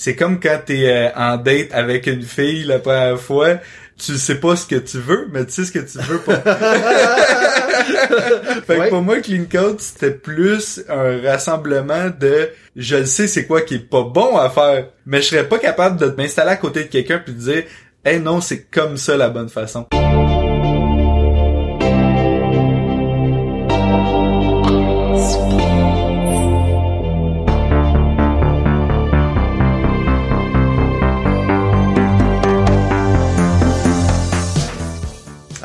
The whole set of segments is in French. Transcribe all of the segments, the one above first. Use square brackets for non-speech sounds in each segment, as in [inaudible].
c'est comme quand t'es euh, en date avec une fille la première fois, tu sais pas ce que tu veux, mais tu sais ce que tu veux pas. [laughs] fait que pour moi, Clean Code, c'était plus un rassemblement de je le sais c'est quoi qui est pas bon à faire, mais je serais pas capable de m'installer à côté de quelqu'un puis de dire Eh non, c'est comme ça la bonne façon.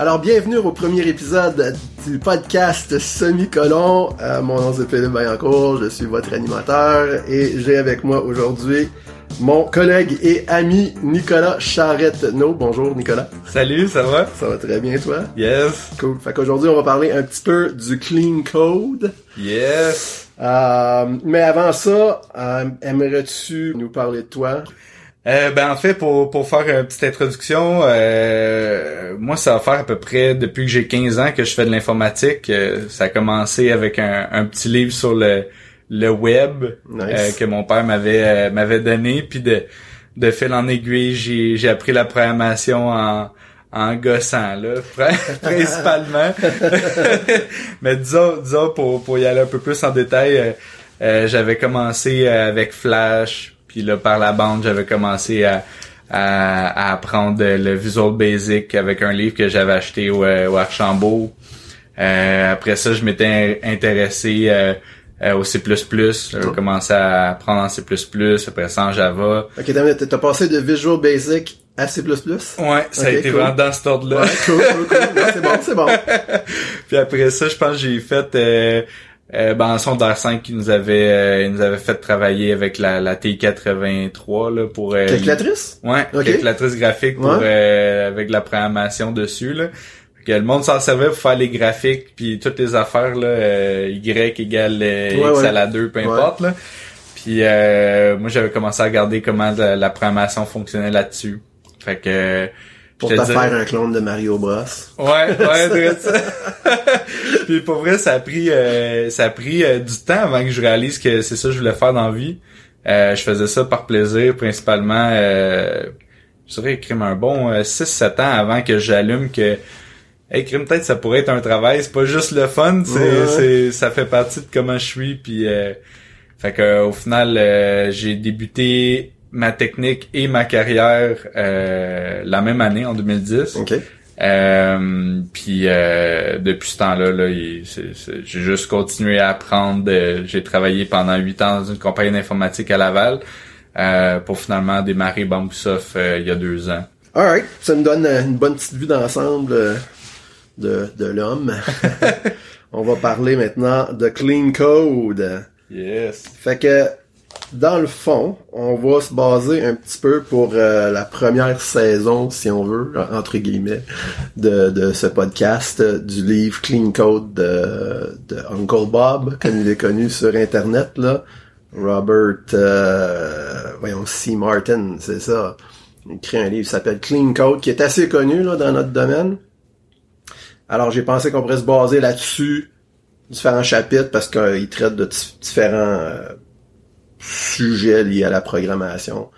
Alors, bienvenue au premier épisode du podcast Semi-Colon. Euh, mon nom c'est Philippe Vaillancourt, je suis votre animateur et j'ai avec moi aujourd'hui mon collègue et ami Nicolas Charretteneau. Bonjour Nicolas. Salut, ça va? Ça va très bien toi? Yes. Cool. Fait qu'aujourd'hui on va parler un petit peu du clean code. Yes. Euh, mais avant ça, euh, aimerais-tu nous parler de toi? Euh, ben en fait pour pour faire une petite introduction, euh, moi ça va faire à peu près depuis que j'ai 15 ans que je fais de l'informatique. Euh, ça a commencé avec un, un, petit livre sur le le web Nice. que mon père m'avait euh, m'avait donné puis de de fil en aiguille, j'ai j'ai appris la programmation en en gossant là [laughs] principalement. [laughs] Mais disons disons pour pour y aller un peu plus en détail, euh, euh, j'avais commencé avec Flash puis là, par la bande, j'avais commencé à, à, à, apprendre le Visual Basic avec un livre que j'avais acheté au, au Archambault. Euh, après ça, je m'étais intéressé euh, au C++. J'ai commencé à apprendre en C++, après ça en Java. Ok, t'as passé de Visual Basic à C++? Ouais, ça okay, a été cool. vraiment dans cet ordre-là. Ouais, cool, cool, cool. C'est bon, c'est bon. [laughs] Puis après ça, je pense que j'ai fait... Euh, ben, en secondaire 5 qui nous avait euh, nous avait fait travailler avec la, la T83 là pour euh, calculatrice? Ouais okay. calculatrice graphique pour ouais. euh, avec la programmation dessus là que le monde s'en servait pour faire les graphiques puis toutes les affaires là euh, y égale ouais, x ouais. à la 2 peu importe là puis euh, moi j'avais commencé à regarder comment la, la programmation fonctionnait là-dessus fait que pour te faire un clone de Mario Bros. Ouais, ouais, [laughs] ça. [laughs] Puis pour vrai, ça a pris euh, ça a pris euh, du temps avant que je réalise que c'est ça que je voulais faire dans la vie. Euh, je faisais ça par plaisir principalement euh, je dirais crime un bon 6 7 ans avant que j'allume que Hey, crime peut-être ça pourrait être un travail, c'est pas juste le fun, c'est ouais. c'est ça fait partie de comment je suis puis euh, fait que au final euh, j'ai débuté ma technique et ma carrière euh, la même année en 2010. OK. Euh, puis euh, depuis ce temps-là, là, j'ai juste continué à apprendre. j'ai travaillé pendant huit ans dans une compagnie d'informatique à Laval euh, pour finalement démarrer Bamboosoft euh, il y a deux ans. Alright, ça me donne une bonne petite vue d'ensemble de, de l'homme. [laughs] On va parler maintenant de Clean Code. Yes. Fait que dans le fond, on va se baser un petit peu pour euh, la première saison, si on veut, entre guillemets, de, ce podcast, du livre Clean Code de, Uncle Bob, comme il est connu sur Internet, là. Robert, euh, voyons, C. Martin, c'est ça. Il écrit un livre qui s'appelle Clean Code, qui est assez connu là, dans notre domaine. Alors j'ai pensé qu'on pourrait se baser là-dessus, différents chapitres, parce qu'il traite de différents euh, sujets liés à la programmation.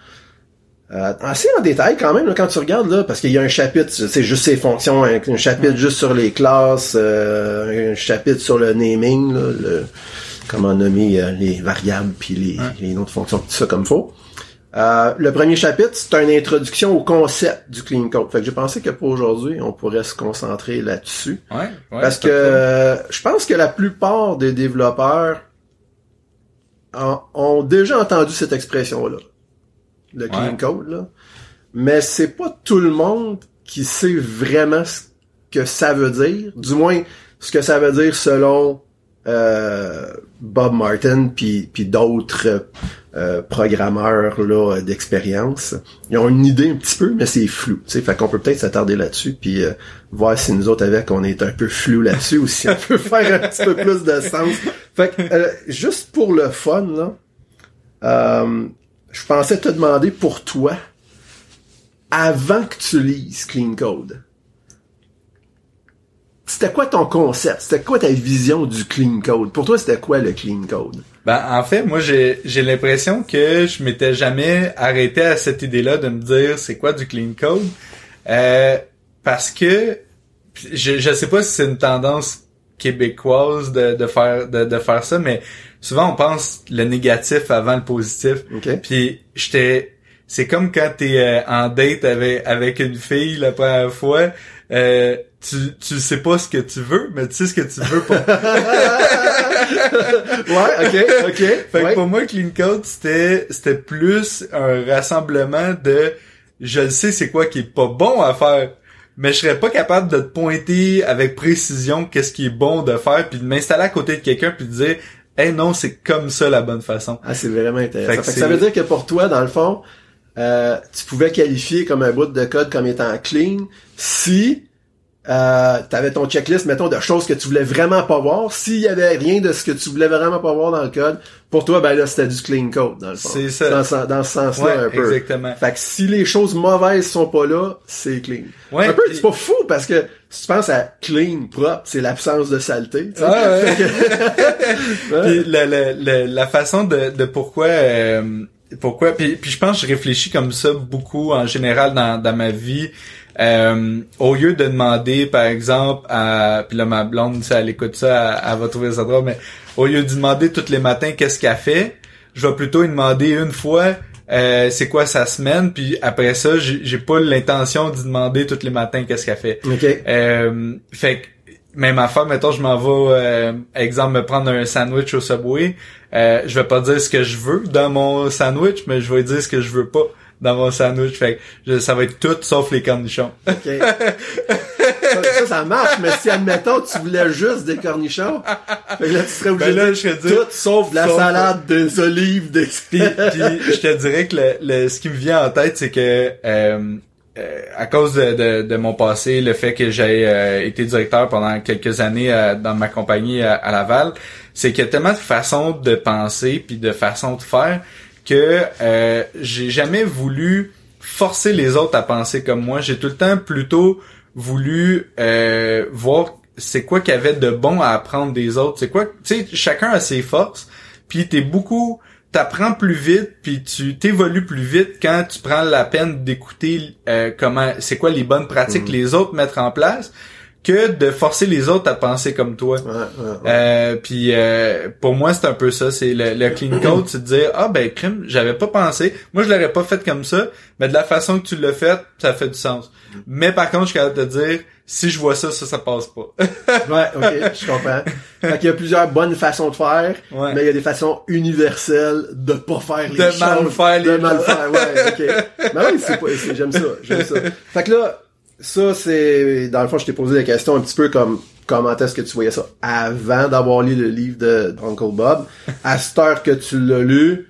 Euh, assez en détail quand même là, quand tu regardes là, parce qu'il y a un chapitre, c'est juste ses fonctions, un, un chapitre juste sur les classes, euh, un chapitre sur le naming, là, le, comment nommer euh, les variables puis les, les noms de fonctions, tout ça comme faut. Euh, le premier chapitre, c'est une introduction au concept du clean code. Fait que j'ai pensé que pour aujourd'hui, on pourrait se concentrer là-dessus. Ouais, ouais, Parce que euh, je pense que la plupart des développeurs ont, déjà entendu cette expression-là. Le clean ouais. code, là. Mais c'est pas tout le monde qui sait vraiment ce que ça veut dire. Du moins, ce que ça veut dire selon euh, Bob Martin puis d'autres euh, programmeurs là d'expérience. Ils ont une idée un petit peu, mais c'est flou. Sais, fait qu'on peut peut-être s'attarder là-dessus puis euh, voir si nous autres avec on est un peu flou là-dessus [laughs] ou si on peut faire un petit peu plus de sens. Fait que euh, juste pour le fun là, euh, je pensais te demander pour toi avant que tu lises Clean Code c'était quoi ton concept? C'était quoi ta vision du clean code? Pour toi, c'était quoi le clean code? Ben, en fait, moi, j'ai, j'ai l'impression que je m'étais jamais arrêté à cette idée-là de me dire c'est quoi du clean code? Euh, parce que je, je sais pas si c'est une tendance québécoise de, de faire de, de faire ça, mais souvent on pense le négatif avant le positif. OK. Puis j'étais c'est comme quand t'es euh, en date avec avec une fille la première fois, euh, tu tu sais pas ce que tu veux, mais tu sais ce que tu veux pas. [laughs] ouais, ok, ok. fait ouais. que pour moi clean code c'était c'était plus un rassemblement de je le sais c'est quoi qui est pas bon à faire. Mais je serais pas capable de te pointer avec précision qu'est-ce qui est bon de faire puis de m'installer à côté de quelqu'un puis de dire "Eh non, c'est comme ça la bonne façon." Ah, c'est vraiment intéressant. Fait que Fait que ça veut dire que pour toi, dans le fond, euh, tu pouvais qualifier comme un bout de code comme étant clean si euh, t'avais ton checklist, mettons, de choses que tu voulais vraiment pas voir. S'il y avait rien de ce que tu voulais vraiment pas voir dans le code, pour toi, ben là, c'était du clean code, dans le fond. C'est ça. Dans, ce- dans ce sens-là, Ouais, un peu. exactement. Fait que si les choses mauvaises sont pas là, c'est clean. Ouais, un peu, c'est pas fou parce que si tu penses à clean, propre, c'est l'absence de saleté. Ah ouais. La, la, la, la façon de, de pourquoi euh, pourquoi puis, puis je pense que je réfléchis comme ça beaucoup en général dans, dans ma vie Euh, au lieu de demander par exemple à puis là ma blonde si elle écoute ça elle, elle va trouver ça drôle mais au lieu de demander tous les matins qu'est-ce qu'elle fait je vais plutôt lui demander une fois euh, c'est quoi sa semaine puis après ça j'ai pas l'intention de demander tous les matins qu'est-ce qu'elle fait OK. euh, fait que même affaire, mettons, je m'en vais, euh, exemple, me prendre un sandwich au Subway. Euh, je vais pas dire ce que je veux dans mon sandwich, mais je vais dire ce que je veux pas dans mon sandwich. Fait que je- ça va être tout sauf les cornichons. OK. ça, [laughs] ça, ça marche, mais si, admettons, tu voulais juste des cornichons, fait que là, tu serais obligé Ben là, de je tout, dire, sauf la sauf- salade, des olives, des... [laughs] Puis, puis je te dirais que le, le- ce qui me vient en tête, c'est que euh, euh, à cause de, de, de mon passé, le fait que j'ai euh, été directeur pendant quelques années euh, dans ma compagnie à, à Laval, c'est qu'il y a tellement de façons de penser puis de façons de faire que euh, j'ai jamais voulu forcer les autres à penser comme moi. J'ai tout le temps plutôt voulu euh, voir c'est quoi qu'il y avait de bon à apprendre des autres. C'est quoi, tu sais, chacun a ses forces. Puis t'es beaucoup, t'apprends plus vite, puis tu t'évolues plus vite quand tu prends la peine d'écouter euh, comment, c'est quoi les bonnes pratiques que les autres mettent en place, que de forcer les autres à penser comme toi. Ouais, ouais, ouais. Euh, puis euh, pour moi c'est un peu ça, c'est le, le clean [clears throat] code, c'est de dire ah ben crime, j'avais pas pensé, moi je l'aurais pas fait comme ça, mais de la façon que tu l'as fait, ça fait du sens. Mais par contre je suis capable de te dire si je vois ça, ça ça passe pas. [laughs] Ouais, ok, je comprends. Fait qu'il y a plusieurs bonnes façons de faire, Ouais. mais il y a des façons universelles de pas faire les De choses. mal faire les De mal faire, ouais, ok. [laughs] Ben oui, c'est pas, j'aime ça, j'aime ça. Fait que là, ça, c'est, dans le fond, je t'ai posé la question un petit peu comme, comment est-ce que tu voyais ça avant d'avoir lu le livre de Uncle Bob. À cette heure que tu l'as lu,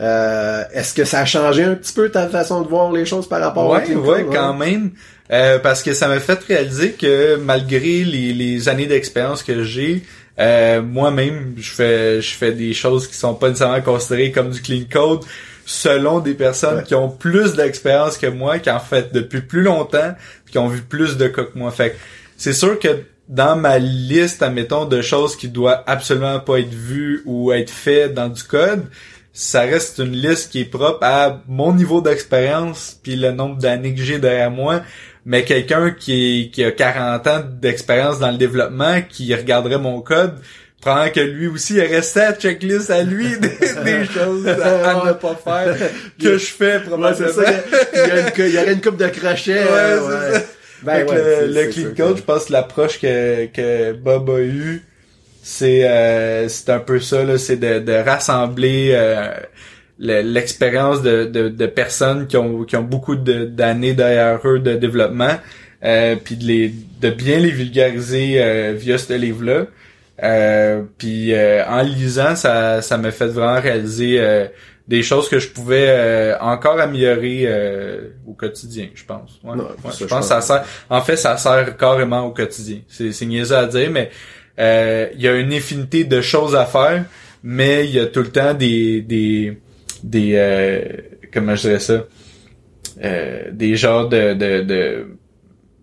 euh, est-ce que ça a changé un petit peu ta façon de voir les choses par rapport à Ouais, Clean ouais, Code, quand même. Euh, parce que ça m'a fait réaliser que malgré les, les années d'expérience que j'ai, euh, moi-même, je fais je fais des choses qui sont pas nécessairement considérées comme du clean code selon des personnes Ouais. qui ont plus d'expérience que moi, qui en fait depuis plus longtemps, qui ont vu plus de cas que moi. Fait que c'est sûr que dans ma liste, admettons, de choses qui doivent absolument pas être vues ou être faites dans du code, ça reste une liste qui est propre à mon niveau d'expérience puis le nombre d'années que j'ai derrière moi. Mais quelqu'un qui, est, qui a 40 ans d'expérience dans le développement, qui regarderait mon code, probablement que lui aussi, il restait à checklist à lui [laughs] des, des choses à, à ne pas faire que je fais Ouais, probablement. c'est ça. Il y, a une, il y aurait une coupe de crochets. Ouais. Ben ouais, le, le clean code, je pense que l'approche que, que Bob a eu, c'est euh, c'est un peu ça, là, c'est de, de rassembler euh, le- l'expérience de, de, de personnes qui ont, qui ont beaucoup de- d'années derrière eux de développement, euh, puis de, les, de bien les vulgariser euh, via ce livre-là. Euh, puis euh, en lisant, ça ça m'a fait vraiment réaliser euh, des choses que je pouvais euh, encore améliorer euh, au quotidien, je pense. Ouais. Non, Ouais, ça, je je pense que ça sert. En fait, ça sert carrément au quotidien. C'est c'est niaiseux à dire, mais euh, il y a une infinité de choses à faire, mais il y a tout le temps des des des euh, comment je dirais ça, euh, des genres de de, de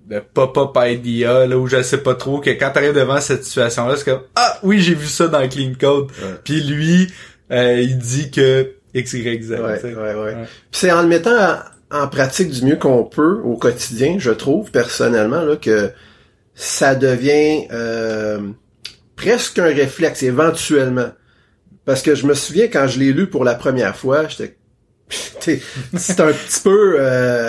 de pop-up idea là où je sais pas trop que quand t'arrives devant cette situation là c'est comme ah oui j'ai vu ça dans Clean Code. Puis lui euh, il dit que x y z ouais, ouais, ouais. c'est en le mettant en, pratique du mieux qu'on peut au quotidien je trouve personnellement là que ça devient euh, presque un réflexe éventuellement. Parce que je me souviens quand je l'ai lu pour la première fois j'étais [laughs] c'est un petit peu euh,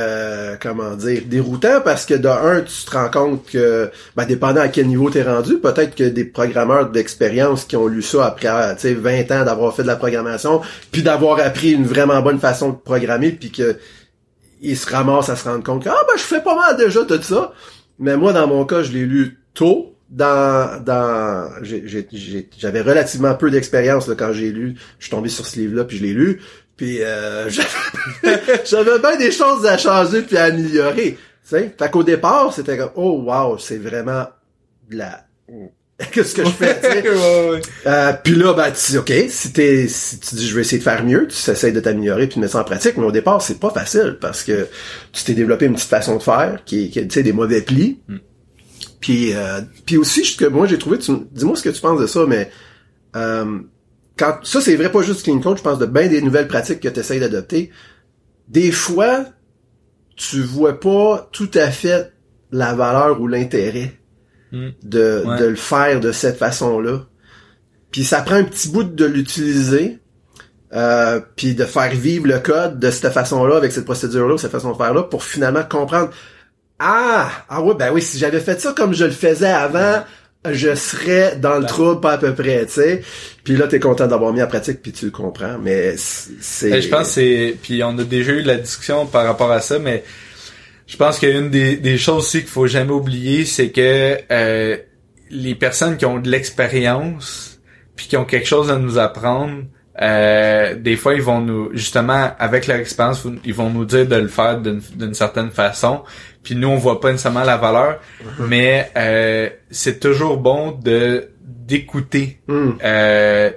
comment dire déroutant parce que de un tu te rends compte que ben, dépendant à quel niveau t'es rendu peut-être que des programmeurs d'expérience qui ont lu ça après tu sais 20 ans d'avoir fait de la programmation puis d'avoir appris une vraiment bonne façon de programmer puis que ils se ramassent à se rendre compte que ah ben je fais pas mal déjà tout ça. Mais moi dans mon cas je l'ai lu tôt dans dans j'avais relativement peu d'expérience quand j'ai lu je suis tombé sur ce livre là puis je l'ai lu puis euh, [laughs] j'avais bien des choses à changer puis à améliorer. Tu sais? Fait qu'au départ, c'était comme Oh wow, c'est vraiment de la. [laughs] Qu'est-ce que je fais? [laughs] Euh, puis là, ben tu dis OK, si t'es si tu dis je vais essayer de faire mieux, tu essaies de t'améliorer puis de mettre ça en pratique, mais au départ, c'est pas facile parce que tu t'es développé une petite façon de faire qui est, tu sais, des mauvais plis. Mm. Puis, euh, puis aussi, que moi j'ai trouvé, dis-moi ce que tu penses de ça, mais euh, ça c'est vrai pas juste clean code, je pense de bien des nouvelles pratiques que tu essaies d'adopter. Des fois, tu vois pas tout à fait la valeur ou l'intérêt hmm. de, de le faire de cette façon-là. Puis ça prend un petit bout de l'utiliser, euh, puis de faire vivre le code de cette façon-là, avec cette procédure-là, cette façon de faire-là, pour finalement comprendre ah, ah ouais, ben oui, si j'avais fait ça comme je le faisais avant, je serais dans le trouble pas à peu près, tu sais. Puis là, t'es content d'avoir mis en pratique, puis tu le comprends, mais c'est... Ben, je pense c'est... Puis on a déjà eu la discussion par rapport à ça, mais je pense qu'une des, des choses aussi qu'il faut jamais oublier, c'est que euh, les personnes qui ont de l'expérience, puis qui ont quelque chose à nous apprendre, euh, des fois ils vont nous justement avec leur expérience ils vont nous dire de le faire d'une certaine façon puis nous on voit pas nécessairement la valeur mm-hmm. mais euh, c'est toujours bon de d'écouter mm. euh,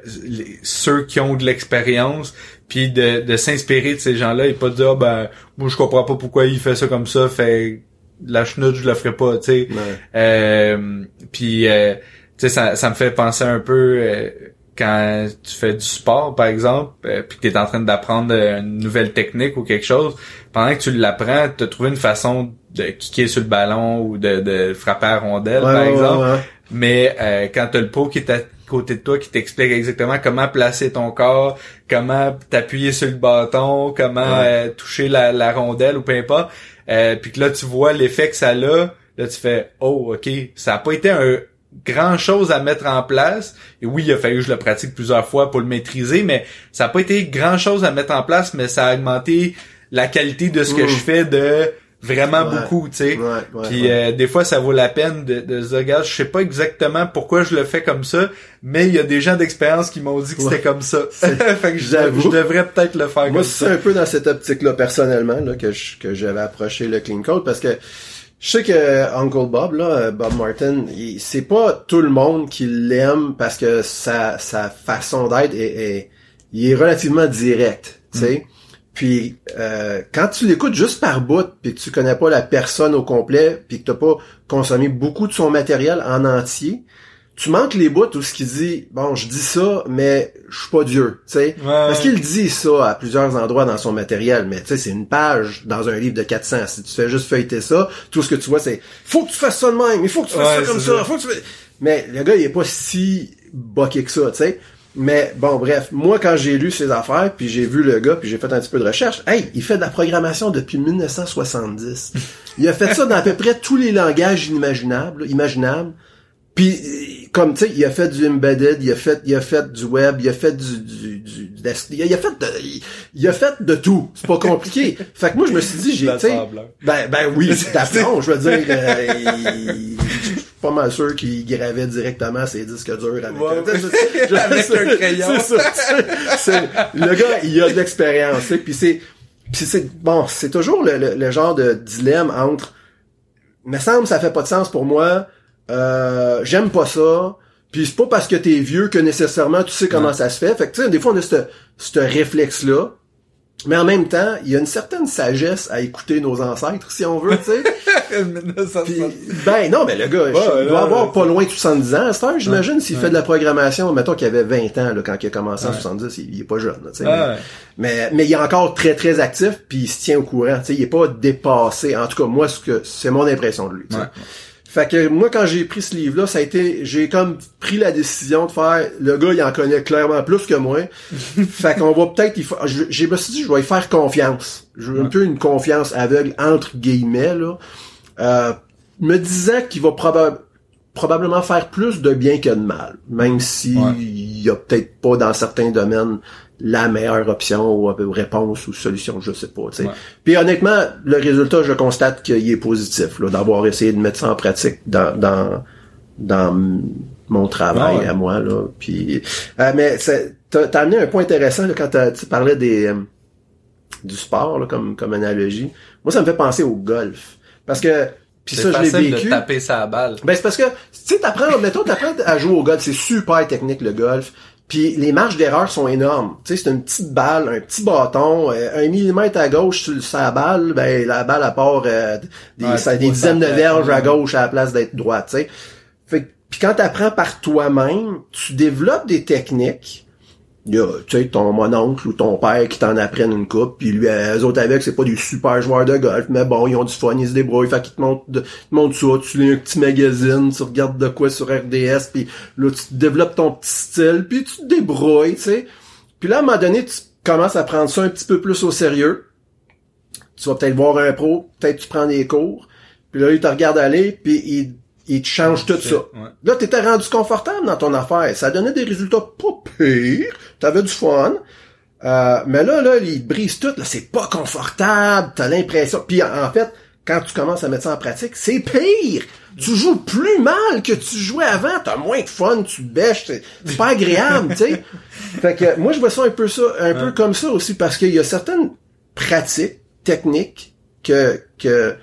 ceux qui ont de l'expérience puis de, de s'inspirer de ces gens-là et pas de dire ah, ben moi je comprends pas pourquoi il fait ça comme ça fait la chenoute je le ferai pas tu sais euh, puis tu sais ça, ça me fait penser un peu quand tu fais du sport, par exemple, euh, puis que tu es en train d'apprendre une nouvelle technique ou quelque chose, pendant que tu l'apprends, tu as trouvé une façon de kicker sur le ballon ou de, de frapper à rondelle, par exemple. Mais euh, quand tu as le pro qui est à côté de toi, qui t'explique exactement comment placer ton corps, comment t'appuyer sur le bâton, comment euh, toucher la, la, rondelle ou peu importe, puis que là, tu vois l'effet que ça a, là tu fais « Oh, OK, ça a pas été un grand chose à mettre en place. Et oui, il a fallu que je le pratique plusieurs fois pour le maîtriser, mais ça n'a pas été grand chose à mettre en place, mais ça a augmenté la qualité de ce que je fais de vraiment beaucoup, tu sais. Puis euh, des fois, ça vaut la peine de, de se dire, regarde, je sais pas exactement pourquoi je le fais comme ça, mais il y a des gens d'expérience qui m'ont dit que c'était comme ça. [laughs] fait que je, devrais peut-être le faire Moi, c'est un peu dans cette optique-là, personnellement, là, que que j'avais approché le clean code, parce que je sais que Uncle Bob, là, Bob Martin, c'est pas tout le monde qui l'aime parce que sa, sa façon d'être est, il est relativement direct, tu sais. Mm. Puis euh, quand tu l'écoutes juste par bout, puis que tu connais pas la personne au complet, puis que t'as pas consommé beaucoup de son matériel en entier, tu manques les bouts où ce qu'il dit bon je dis ça mais je suis pas Dieu tu sais. Parce qu'il dit ça à plusieurs endroits dans son matériel mais tu sais c'est une page dans un livre de 400 si tu fais juste feuilleter ça tout ce que tu vois c'est faut que tu fasses ça de même il faut que tu fasses ça comme ça, Faut que tu... mais le gars il est pas si boqué que ça tu sais. Mais bon bref moi quand j'ai lu ses affaires puis j'ai vu le gars puis j'ai fait un petit peu de recherche hey il fait de la programmation depuis 1970 il a fait ça dans à peu près tous les langages inimaginables imaginables puis comme tu sais, il a fait du embedded, il a fait il a fait du web, il a fait du, du, du, il, a, fait de, il, a fait de tout. C'est pas compliqué. [laughs] fait que moi je me suis dit j'ai tu sais ben ben oui, [laughs] c'est d'aplomb, je veux dire euh, il, je suis pas mal sûr qu'il gravait directement ses disques durs avec, je, avec un crayon. C'est ça. le gars, il a de l'expérience, puis c'est puis c'est bon, c'est toujours le, le, le genre de dilemme entre me semble ça fait pas de sens pour moi euh, j'aime pas ça. Puis c'est pas parce que t'es vieux que nécessairement tu sais comment ça se fait. Fait que tu sais, des fois on a ce réflexe-là. Mais en même temps, il y a une certaine sagesse à écouter nos ancêtres, si on veut, tu sais. [laughs] Ben non, mais le gars, il doit avoir pas loin de 70 ans à cette heure, j'imagine, s'il fait de la programmation, mettons qu'il avait 20 ans là, quand il a commencé en 70, il, est pas jeune, tu sais. mais, mais, il est encore très très actif, puis il se tient au courant, tu sais, il est pas dépassé. En tout cas, moi, ce que c'est mon impression de lui. Fait que moi, quand j'ai pris ce livre-là, ça a été, j'ai comme pris la décision de faire, le gars, il en connaît clairement plus que moi. [laughs] fait qu'on va peut-être, j'ai me suis dit, je vais y faire confiance. Je veux un peu une confiance aveugle, entre guillemets, là. Euh, me disant qu'il va probablement faire plus de bien que de mal. Même si il y a peut-être pas dans certains domaines la meilleure option ou réponse ou solution, je sais pas. sais. Puis honnêtement, le résultat, je constate qu'il est positif, là, d'avoir essayé de mettre ça en pratique dans dans, dans mon travail à moi. Là. Puis, euh, mais t'as as amené un point intéressant là, quand tu parlais des euh, du sport là, comme comme analogie. Moi, ça me fait penser au golf. Parce que puis ça, je l'ai vécu. de taper sa balle. Ben, c'est parce que, tu sais, t'apprends, mettons, t'apprends à jouer au golf, c'est super technique, le golf. Puis les marges d'erreur sont énormes. Tu sais, c'est une petite balle, un petit bâton, euh, un millimètre à gauche sur sa balle, ben la balle à part euh, des, des dizaines de verges à gauche à la place d'être droite. Tu sais. Fait puis quand t'apprends par toi-même, tu développes des techniques tu sais, ton mononcle ou ton père qui t'en apprennent une coupe, puis lui, eux autres avec, c'est pas des super joueurs de golf, mais bon, ils ont du fun, ils se débrouillent, fait qu'ils te montrent, te montrent ça, tu lis un petit magazine, tu regardes de quoi sur RDS, puis là, tu développes ton petit style, puis tu te débrouilles, tu sais. Puis là, à un moment donné, tu commences à prendre ça un petit peu plus au sérieux. Tu vas peut-être voir un pro, peut-être tu prends des cours, puis là, il te regarde aller, puis il il te change tout ça. Ouais. Là, t'étais rendu confortable dans ton affaire. Ça donnait des résultats pas pires. T'avais du fun. Euh, mais là, là, il brise tout. Là, c'est pas confortable. T'as l'impression. Puis en fait, quand tu commences à mettre ça en pratique, c'est pire. Tu joues plus mal que tu jouais avant. T'as moins de fun. Tu bêches. C'est pas agréable, tu sais. [laughs] Fait que moi, je vois ça un peu ça, un peu comme ça aussi, parce qu'il y a certaines pratiques techniques que que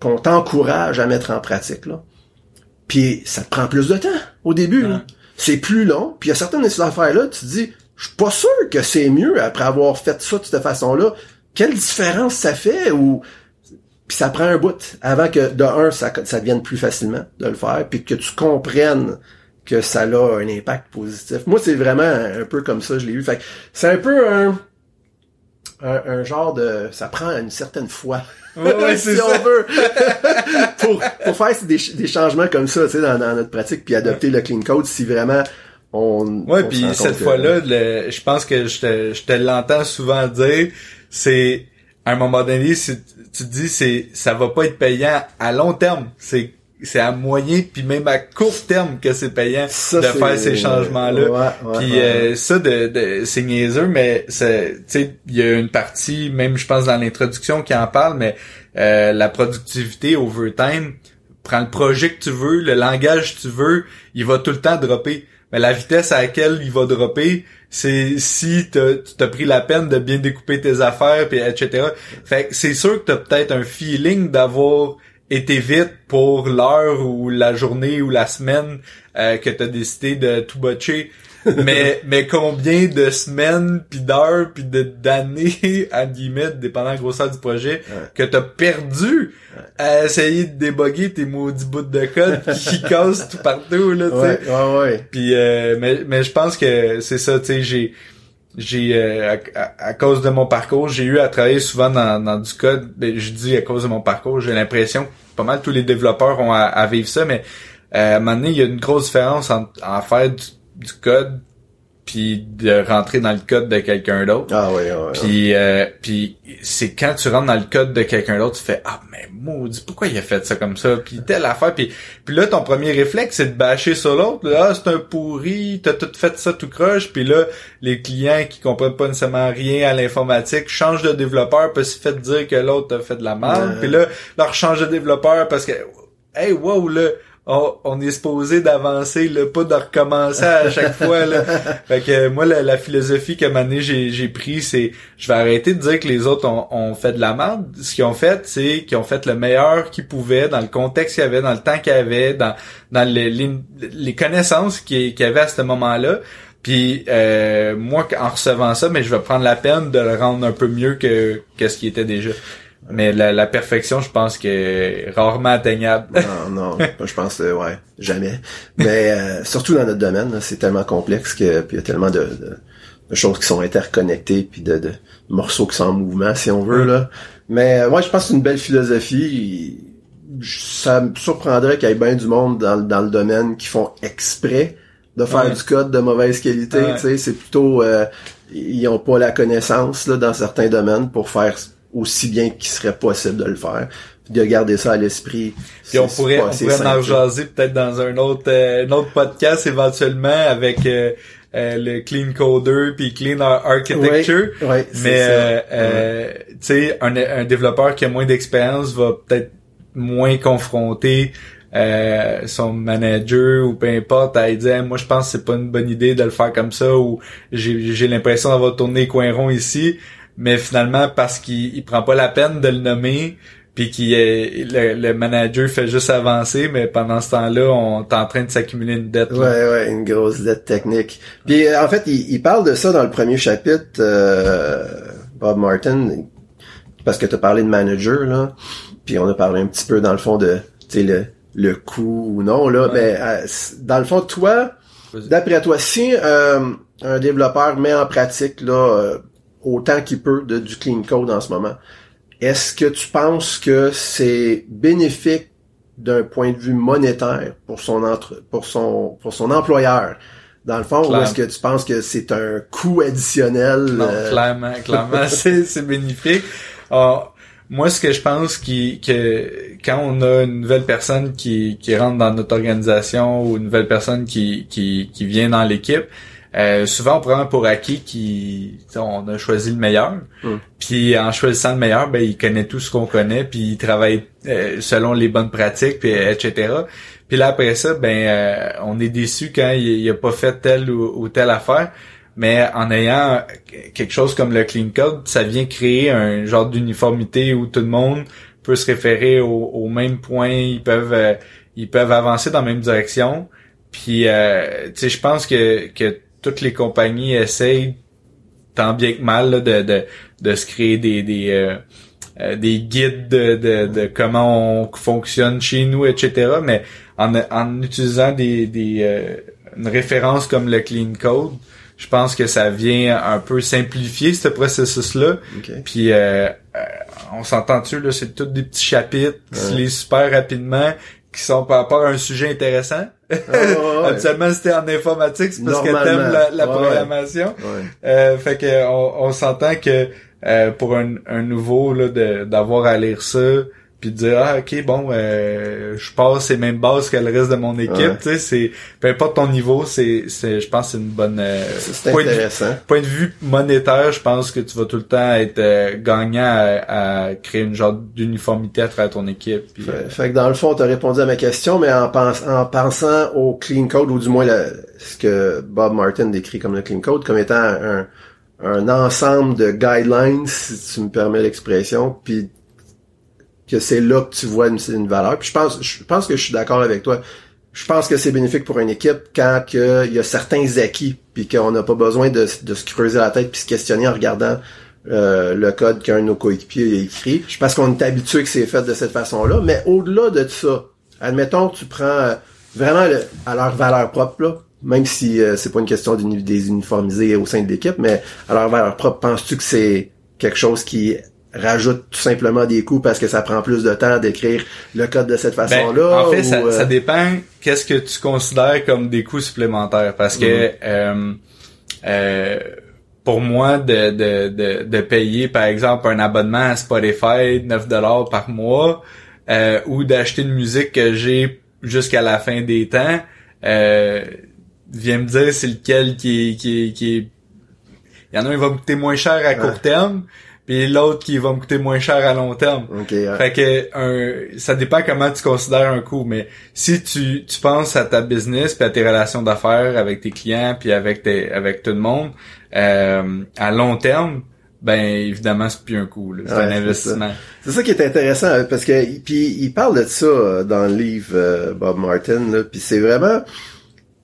qu'on t'encourage à mettre en pratique là. Puis ça te prend plus de temps au début. C'est plus long. Puis il y a certaines de ces affaires-là, tu te dis, je suis pas sûr que c'est mieux après avoir fait ça de cette façon-là. Quelle différence ça fait ou puis ça prend un bout avant que de un ça, ça devienne plus facilement de le faire puis que tu comprennes que ça a un impact positif. Moi c'est vraiment un peu comme ça je l'ai eu. Fait c'est un peu un, un, genre de ça prend une certaine foi Ouais, si on veut. [laughs] pour, pour faire des, des changements comme ça, tu sais, dans, dans, notre pratique, puis adopter le clean code si vraiment on. Ouais, puis cette fois-là, je pense que je te, je te l'entends souvent dire, c'est à un moment donné, tu te dis, c'est ça va pas être payant à long terme. C'est c'est à moyen puis même à court terme que c'est payant de faire ces changements là puis euh, ça de, de c'est niaiseux mais c'est tu sais il y a une partie même je pense dans l'introduction qui en parle mais euh, la productivité overtime prends le projet que tu veux le langage que tu veux il va tout le temps dropper. Mais la vitesse à laquelle il va dropper c'est si tu as pris la peine de bien découper tes affaires puis etc fait que c'est sûr que t'as peut-être un feeling d'avoir été vite pour l'heure ou la journée ou la semaine euh, que t'as décidé de tout botcher. [laughs] mais mais combien de semaines puis d'heures puis de d'années [laughs] à guillemets dépendant de la grosseur du projet que t'as perdu à essayer de déboguer tes maudits bouts de code [laughs] qui cassent tout partout là tu sais. Ouais, ouais, puis euh, mais mais je pense que c'est ça tu sais j'ai j'ai euh, à, cause de mon parcours, j'ai eu à travailler souvent dans, dans du code. Ben, je dis à cause de mon parcours, j'ai l'impression que pas mal tous les développeurs ont à, vivre ça, mais euh, à un moment donné, il y a une grosse différence en, en faire du, du code puis de rentrer dans le code de quelqu'un d'autre. Ah oui, oui. Puis euh, puis c'est quand tu rentres dans le code de quelqu'un d'autre, tu fais ah mais maudit pourquoi il a fait ça comme ça? Puis telle affaire puis puis là ton premier réflexe c'est de bâcher sur l'autre. Ah c'est un pourri, t'as tout fait ça tout croche puis là les clients qui comprennent pas nécessairement rien à l'informatique changent de développeur parce qu'ils fait dire que l'autre a fait de la merde. Puis là leur change de développeur parce que hey wow là on, est supposé d'avancer, le pas de recommencer à chaque [laughs] fois. Là. Fait que moi, la, philosophie que maintenant j'ai, j'ai pris, c'est je vais arrêter de dire que les autres ont, fait de la merde. Ce qu'ils ont fait, c'est qu'ils ont fait le meilleur qu'ils pouvaient dans le contexte qu'il y avait, dans le temps qu'il y avait, dans, dans les, les, connaissances qu'il y avait à ce moment-là. Puis euh, moi, en recevant ça, mais je vais prendre la peine de le rendre un peu mieux que, que ce qui était déjà. Mais la, la perfection, je pense que est rarement atteignable. non, non, je pense euh, ouais, jamais. Mais euh, surtout dans notre domaine, c'est tellement complexe que puis il y a tellement de, de, de choses qui sont interconnectées puis de, de morceaux qui sont en mouvement, si on veut là. Mais euh, ouais, je pense que c'est une belle philosophie. Ça me surprendrait qu'il y ait bien du monde dans, dans le domaine qui font exprès de faire Ouais. du code de mauvaise qualité. Ouais. Tu sais, c'est plutôt euh, ils ont pas la connaissance là dans certains domaines pour faire aussi bien qu'il serait possible de le faire. De garder ça à l'esprit. Puis on pourrait, on pourrait en jaser peut-être dans un autre, euh, un autre podcast éventuellement avec euh, euh, le Clean Coder puis Clean Ar- Architecture. Ouais, c'est Mais euh, euh, tu sais, un, un développeur qui a moins d'expérience va peut-être moins confronter euh, son manager ou peu importe à lui dire moi je pense que c'est pas une bonne idée de le faire comme ça ou j'ai l'impression d'avoir tourné les coins ronds ici mais finalement parce qu'il il prend pas la peine de le nommer puis qui est le, le manager fait juste avancer mais pendant ce temps-là on est en train de s'accumuler une dette là. Ouais, ouais, une grosse dette technique. Puis euh, en fait, il, il parle de ça dans le premier chapitre, euh, Bob Martin, parce que tu as parlé de manager, là. Puis on a parlé un petit peu, dans le fond, de tu sais, le, le coût ou non, là. Ouais. Mais euh, dans le fond, toi, d'après toi, si euh, un développeur met en pratique là euh, autant qu'il peut de, du clean code en ce moment, est-ce que tu penses que c'est bénéfique d'un point de vue monétaire pour son entre, pour son pour son employeur? Dans le fond ou est-ce que tu penses que c'est un coût additionnel Non, euh, clairement, clairement, [laughs] c'est, c'est bénéfique. Alors, moi, ce que je pense qui, que quand on a une nouvelle personne qui, qui rentre dans notre organisation ou une nouvelle personne qui, qui, qui vient dans l'équipe, euh, souvent on prend pour acquis qui on a choisi le meilleur. Mm. Puis en choisissant le meilleur, ben il connaît tout ce qu'on connaît, puis il travaille euh, selon les bonnes pratiques, puis etc. Puis là après ça, ben euh, on est déçu quand il, il a pas fait telle ou, ou telle affaire. Mais en ayant quelque chose comme le clean code, ça vient créer un genre d'uniformité où tout le monde peut se référer au, au même point, ils peuvent euh, ils peuvent avancer dans la même direction. Puis euh, tu sais, je pense que que toutes les compagnies essayent tant bien que mal là, de, de de se créer des des euh, euh, des guides de, de, de comment on fonctionne chez nous, etc. Mais en, en utilisant des, des euh, une référence comme le clean code, je pense que ça vient un peu simplifier ce processus-là. ok. Puis euh, euh, on s'entend-tu, là, c'est tous des petits chapitres qui se lisent super rapidement, qui sont par rapport à un sujet intéressant. Ah, [laughs] ouais, ouais. Habituellement, t'es en informatique, c'est parce que t'aimes la, la Ouais, programmation. Euh, fait que on, on s'entend que euh, pour un, un nouveau là, de- d'avoir à lire ça puis de dire ah ok bon euh, je passe les mêmes bases que le reste de mon équipe Ouais. tu sais c'est peu importe ton niveau c'est c'est je pense que c'est une bonne euh, C'est- point de vue- intéressant point de vue monétaire, je pense que tu vas tout le temps être euh, gagnant à, à créer une genre d'uniformité à travers ton équipe. puis, euh, Fait, fait que dans le fond, tu as répondu à ma question, mais en, pense- en pensant au clean code, ou du moins ce que Bob Martin décrit comme le clean code, comme étant un, un ensemble de guidelines, si tu me permets l'expression, puis que c'est là que tu vois une, valeur. Puis je pense, je pense que je suis d'accord avec toi. Je pense que c'est bénéfique pour une équipe quand que il y a certains acquis, puis qu'on n'a pas besoin de, se creuser la tête puis se questionner en regardant euh, le code qu'un de nos coéquipiers a écrit. Je pense qu'on est habitué que c'est fait de cette façon-là, mais au-delà de ça, admettons que tu prends euh, vraiment le- à leur valeur propre, là, même si euh, c'est pas une question des uniformiser au sein de l'équipe, mais à leur valeur propre, penses-tu que c'est quelque chose qui rajoute tout simplement des coûts parce que ça prend plus de temps d'écrire le code de cette ben, façon-là? en fait, ou, ça, euh, ça dépend qu'est-ce que tu considères comme des coûts supplémentaires. Parce que euh, euh, pour moi, de, de, de, de payer, par exemple, un abonnement à Spotify, 9$ par mois, euh, ou d'acheter une musique que j'ai jusqu'à la fin des temps, euh, viens me dire c'est lequel qui est, qui est, qui est... Il y en a un qui va me coûter moins cher à court Ouais. Puis l'autre qui va me coûter moins cher à long terme. Ok, ouais. Fait que un, ça dépend comment tu considères un coût, mais si tu, tu penses à ta business puis à tes relations d'affaires avec tes clients puis avec tes avec tout le monde euh, à long terme, ben évidemment c'est plus un coût, là. c'est Ouais, un investissement. C'est ça qui est intéressant euh, parce que puis il parle de ça euh, dans le livre euh, Bob Martin là, puis c'est vraiment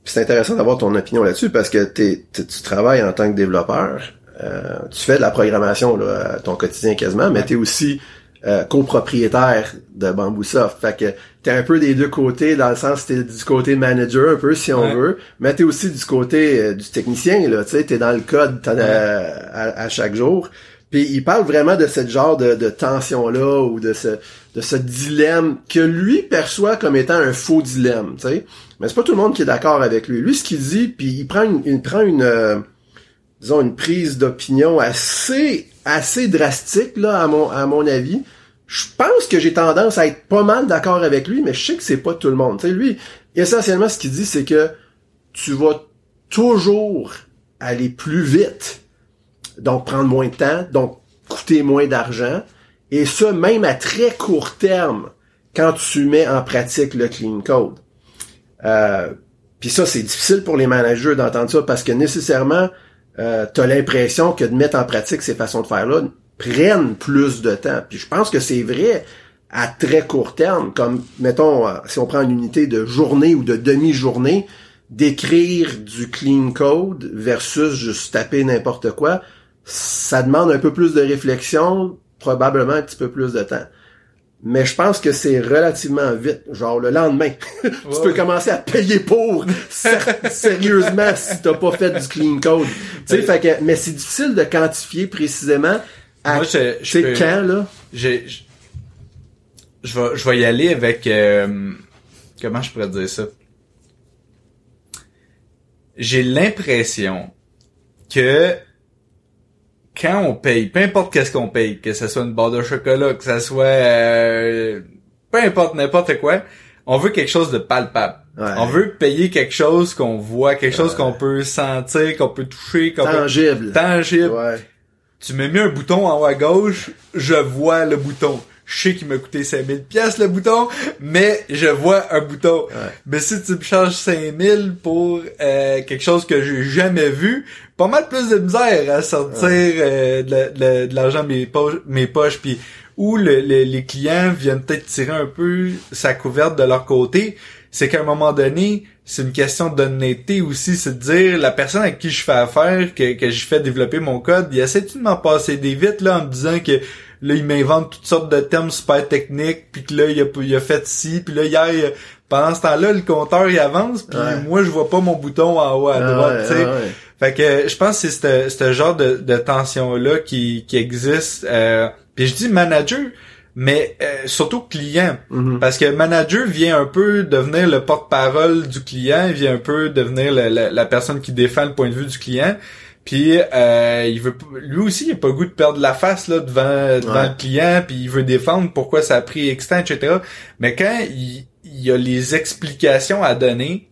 c'est intéressant d'avoir ton opinion là-dessus parce que t'es- tu travailles en tant que développeur. Euh, tu fais de la programmation là, ton quotidien quasiment, mais t'es aussi euh, copropriétaire de Bamboo Soft. Fait que t'es un peu des deux côtés, dans le sens t'es du côté manager un peu si on Ouais. veut, mais t'es aussi du côté euh, du technicien, là, tu sais, t'es dans le code euh, à chaque jour. Puis il parle vraiment de ce genre de, de tension-là ou de ce de ce dilemme que lui perçoit comme étant un faux dilemme, tu sais. Mais c'est pas tout le monde qui est d'accord avec lui. Lui, ce qu'il dit, puis il prend une, il prend une euh, disons une prise d'opinion assez assez drastique là à mon à mon avis. Je pense que j'ai tendance à être pas mal d'accord avec lui, mais je sais que c'est pas tout le monde. Tu sais, lui, essentiellement, ce qu'il dit, c'est que tu vas toujours aller plus vite, donc prendre moins de temps, donc coûter moins d'argent, et ça même à très court terme quand tu mets en pratique le clean code. Euh, Puis ça, c'est difficile pour les managers d'entendre ça parce que nécessairement, euh, tu as l'impression que de mettre en pratique ces façons de faire-là prennent plus de temps. Puis je pense que c'est vrai à très court terme, comme mettons, euh, si on prend une unité de journée ou de demi-journée, d'écrire du clean code versus juste taper n'importe quoi, ça demande un peu plus de réflexion, probablement un petit peu plus de temps. Mais je pense que c'est relativement vite, genre le lendemain. [laughs] tu peux commencer à payer pour [laughs] sérieusement si t'as pas fait du clean code. Tu sais, fait que, mais c'est difficile de quantifier précisément à Moi, je, je peux- quand là? j'ai- je, je vais, je vais y aller avec, euh, comment je pourrais dire ça? J'ai l'impression que quand on paye, peu importe qu'est-ce qu'on paye, que ce soit une barre de chocolat, que ce soit euh, peu importe n'importe quoi, on veut quelque chose de palpable. Ouais. On veut payer quelque chose qu'on voit, quelque chose qu'on peut sentir, qu'on peut toucher, qu'on peut Tangible. tangible. Ouais. Tu me mets un bouton en haut à gauche, je vois le bouton. Je sais qu'il m'a coûté 5000 pièces le bouton, mais je vois un bouton. Mais si tu me charges 5000 pour euh, quelque chose que j'ai jamais vu, pas mal plus de misère à sortir euh, de, la- de la- de l'argent de mes poches, mes poches puis où le- le- les clients viennent peut-être tirer un peu sa couverte de leur côté, c'est qu'à un moment donné, c'est une question d'honnêteté aussi, c'est de dire la personne avec qui je fais affaire, que, que je fais développer mon code, il essaie de m'en passer des vite là en me disant que là il m'invente toutes sortes de termes super techniques, puis que là il a, il a fait ci, puis là hier il pendant ce temps-là le compteur il avance, puis Ouais. moi je vois pas mon bouton en haut à Ah droite, ouais, tu sais. ah ouais. Fait que je pense que c'est ce- ce genre de, de tension-là qui, qui existe. Euh, puis je dis manager, mais euh, surtout client. Mhm. Parce que manager vient un peu devenir le porte-parole du client, il vient un peu devenir la, la personne qui défend le point de vue du client. Puis euh, il veut lui aussi il a pas le goût de perdre la face là devant devant Ouais. le client puis il veut défendre pourquoi ça a pris temps, etc. Mais quand il, il y a les explications à donner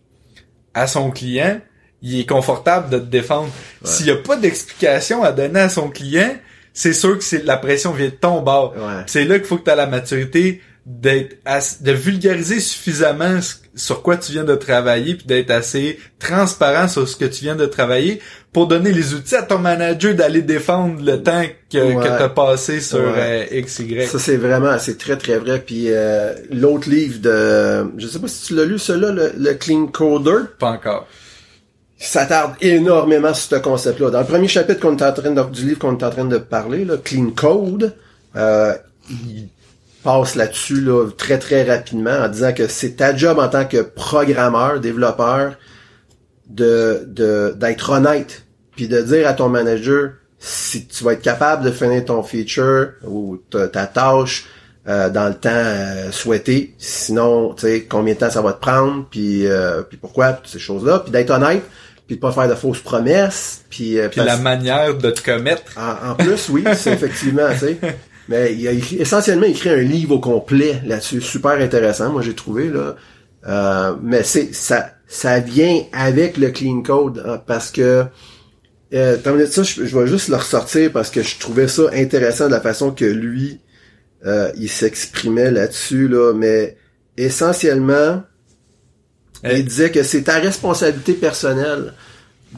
à son client, il est confortable de te défendre. S'il y a pas d'explication à donner à son client, c'est sûr que c'est la pression vient de ton bord. Ouais. C'est là qu'il faut que tu as la maturité d'être de vulgariser suffisamment sur quoi tu viens de travailler puis d'être assez transparent sur ce que tu viens de travailler pour donner les outils à ton manager d'aller défendre le temps que, Ouais. que tu as passé sur Ouais. euh, X, Y. Ça c'est vraiment, c'est très très vrai. Puis euh, l'autre livre de, je sais pas si tu l'as lu, celui-là, le, le Clean Coder, Pas encore. s'attarde énormément sur ce concept-là. Dans le premier chapitre qu'on est en train de, du livre qu'on est en train de parler, là, Clean Code, euh, il passe là-dessus là, très très rapidement en disant que c'est ta job en tant que programmeur, développeur, de de d'être honnête, puis de dire à ton manager si tu vas être capable de finir ton feature ou ta, ta tâche euh, dans le temps euh, souhaité, sinon tu sais combien de temps ça va te prendre, puis euh, puis pourquoi, puis ces choses-là, puis d'être honnête, puis de pas faire de fausses promesses, puis euh, Puis parce- la manière de te commettre. en, en plus, oui, c'est [laughs] effectivement, tu sais. Mais il a écrit- essentiellement écrit un livre au complet là-dessus, super intéressant, moi j'ai trouvé là. Euh, mais c'est ça, ça vient avec le clean code hein, parce que euh, étant donné ça, je, je vais juste le ressortir parce que je trouvais ça intéressant de la façon que lui euh, il s'exprimait là-dessus là. Mais essentiellement, Eh. il disait que c'est ta responsabilité personnelle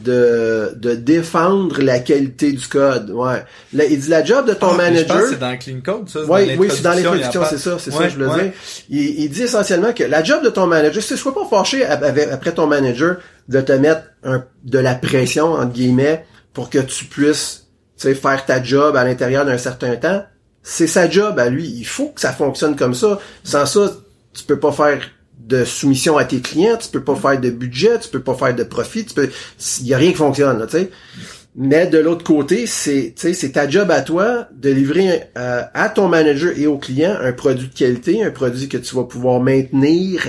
de, de défendre la qualité du code. Ouais. Là, il dit la job de ton Ah, manager. c'est dans Clean Code, ça. Oui, oui, c'est dans en c'est ça, c'est ça, je le ouais. dis. Il, il dit essentiellement que la job de ton manager, c'est sois pas fâché avec- après ton manager de te mettre un, de la pression, entre guillemets, pour que tu puisses, tu sais, faire ta job à l'intérieur d'un certain temps. C'est sa job à lui. Il faut que ça fonctionne comme ça. Sans ça, tu peux pas faire de soumission à tes clients, tu peux pas faire de budget, tu peux pas faire de profit, tu peux, il y a rien qui fonctionne, tu sais. Mais de l'autre côté, c'est c'est ta job à toi de livrer euh, à ton manager et au client un produit de qualité, un produit que tu vas pouvoir maintenir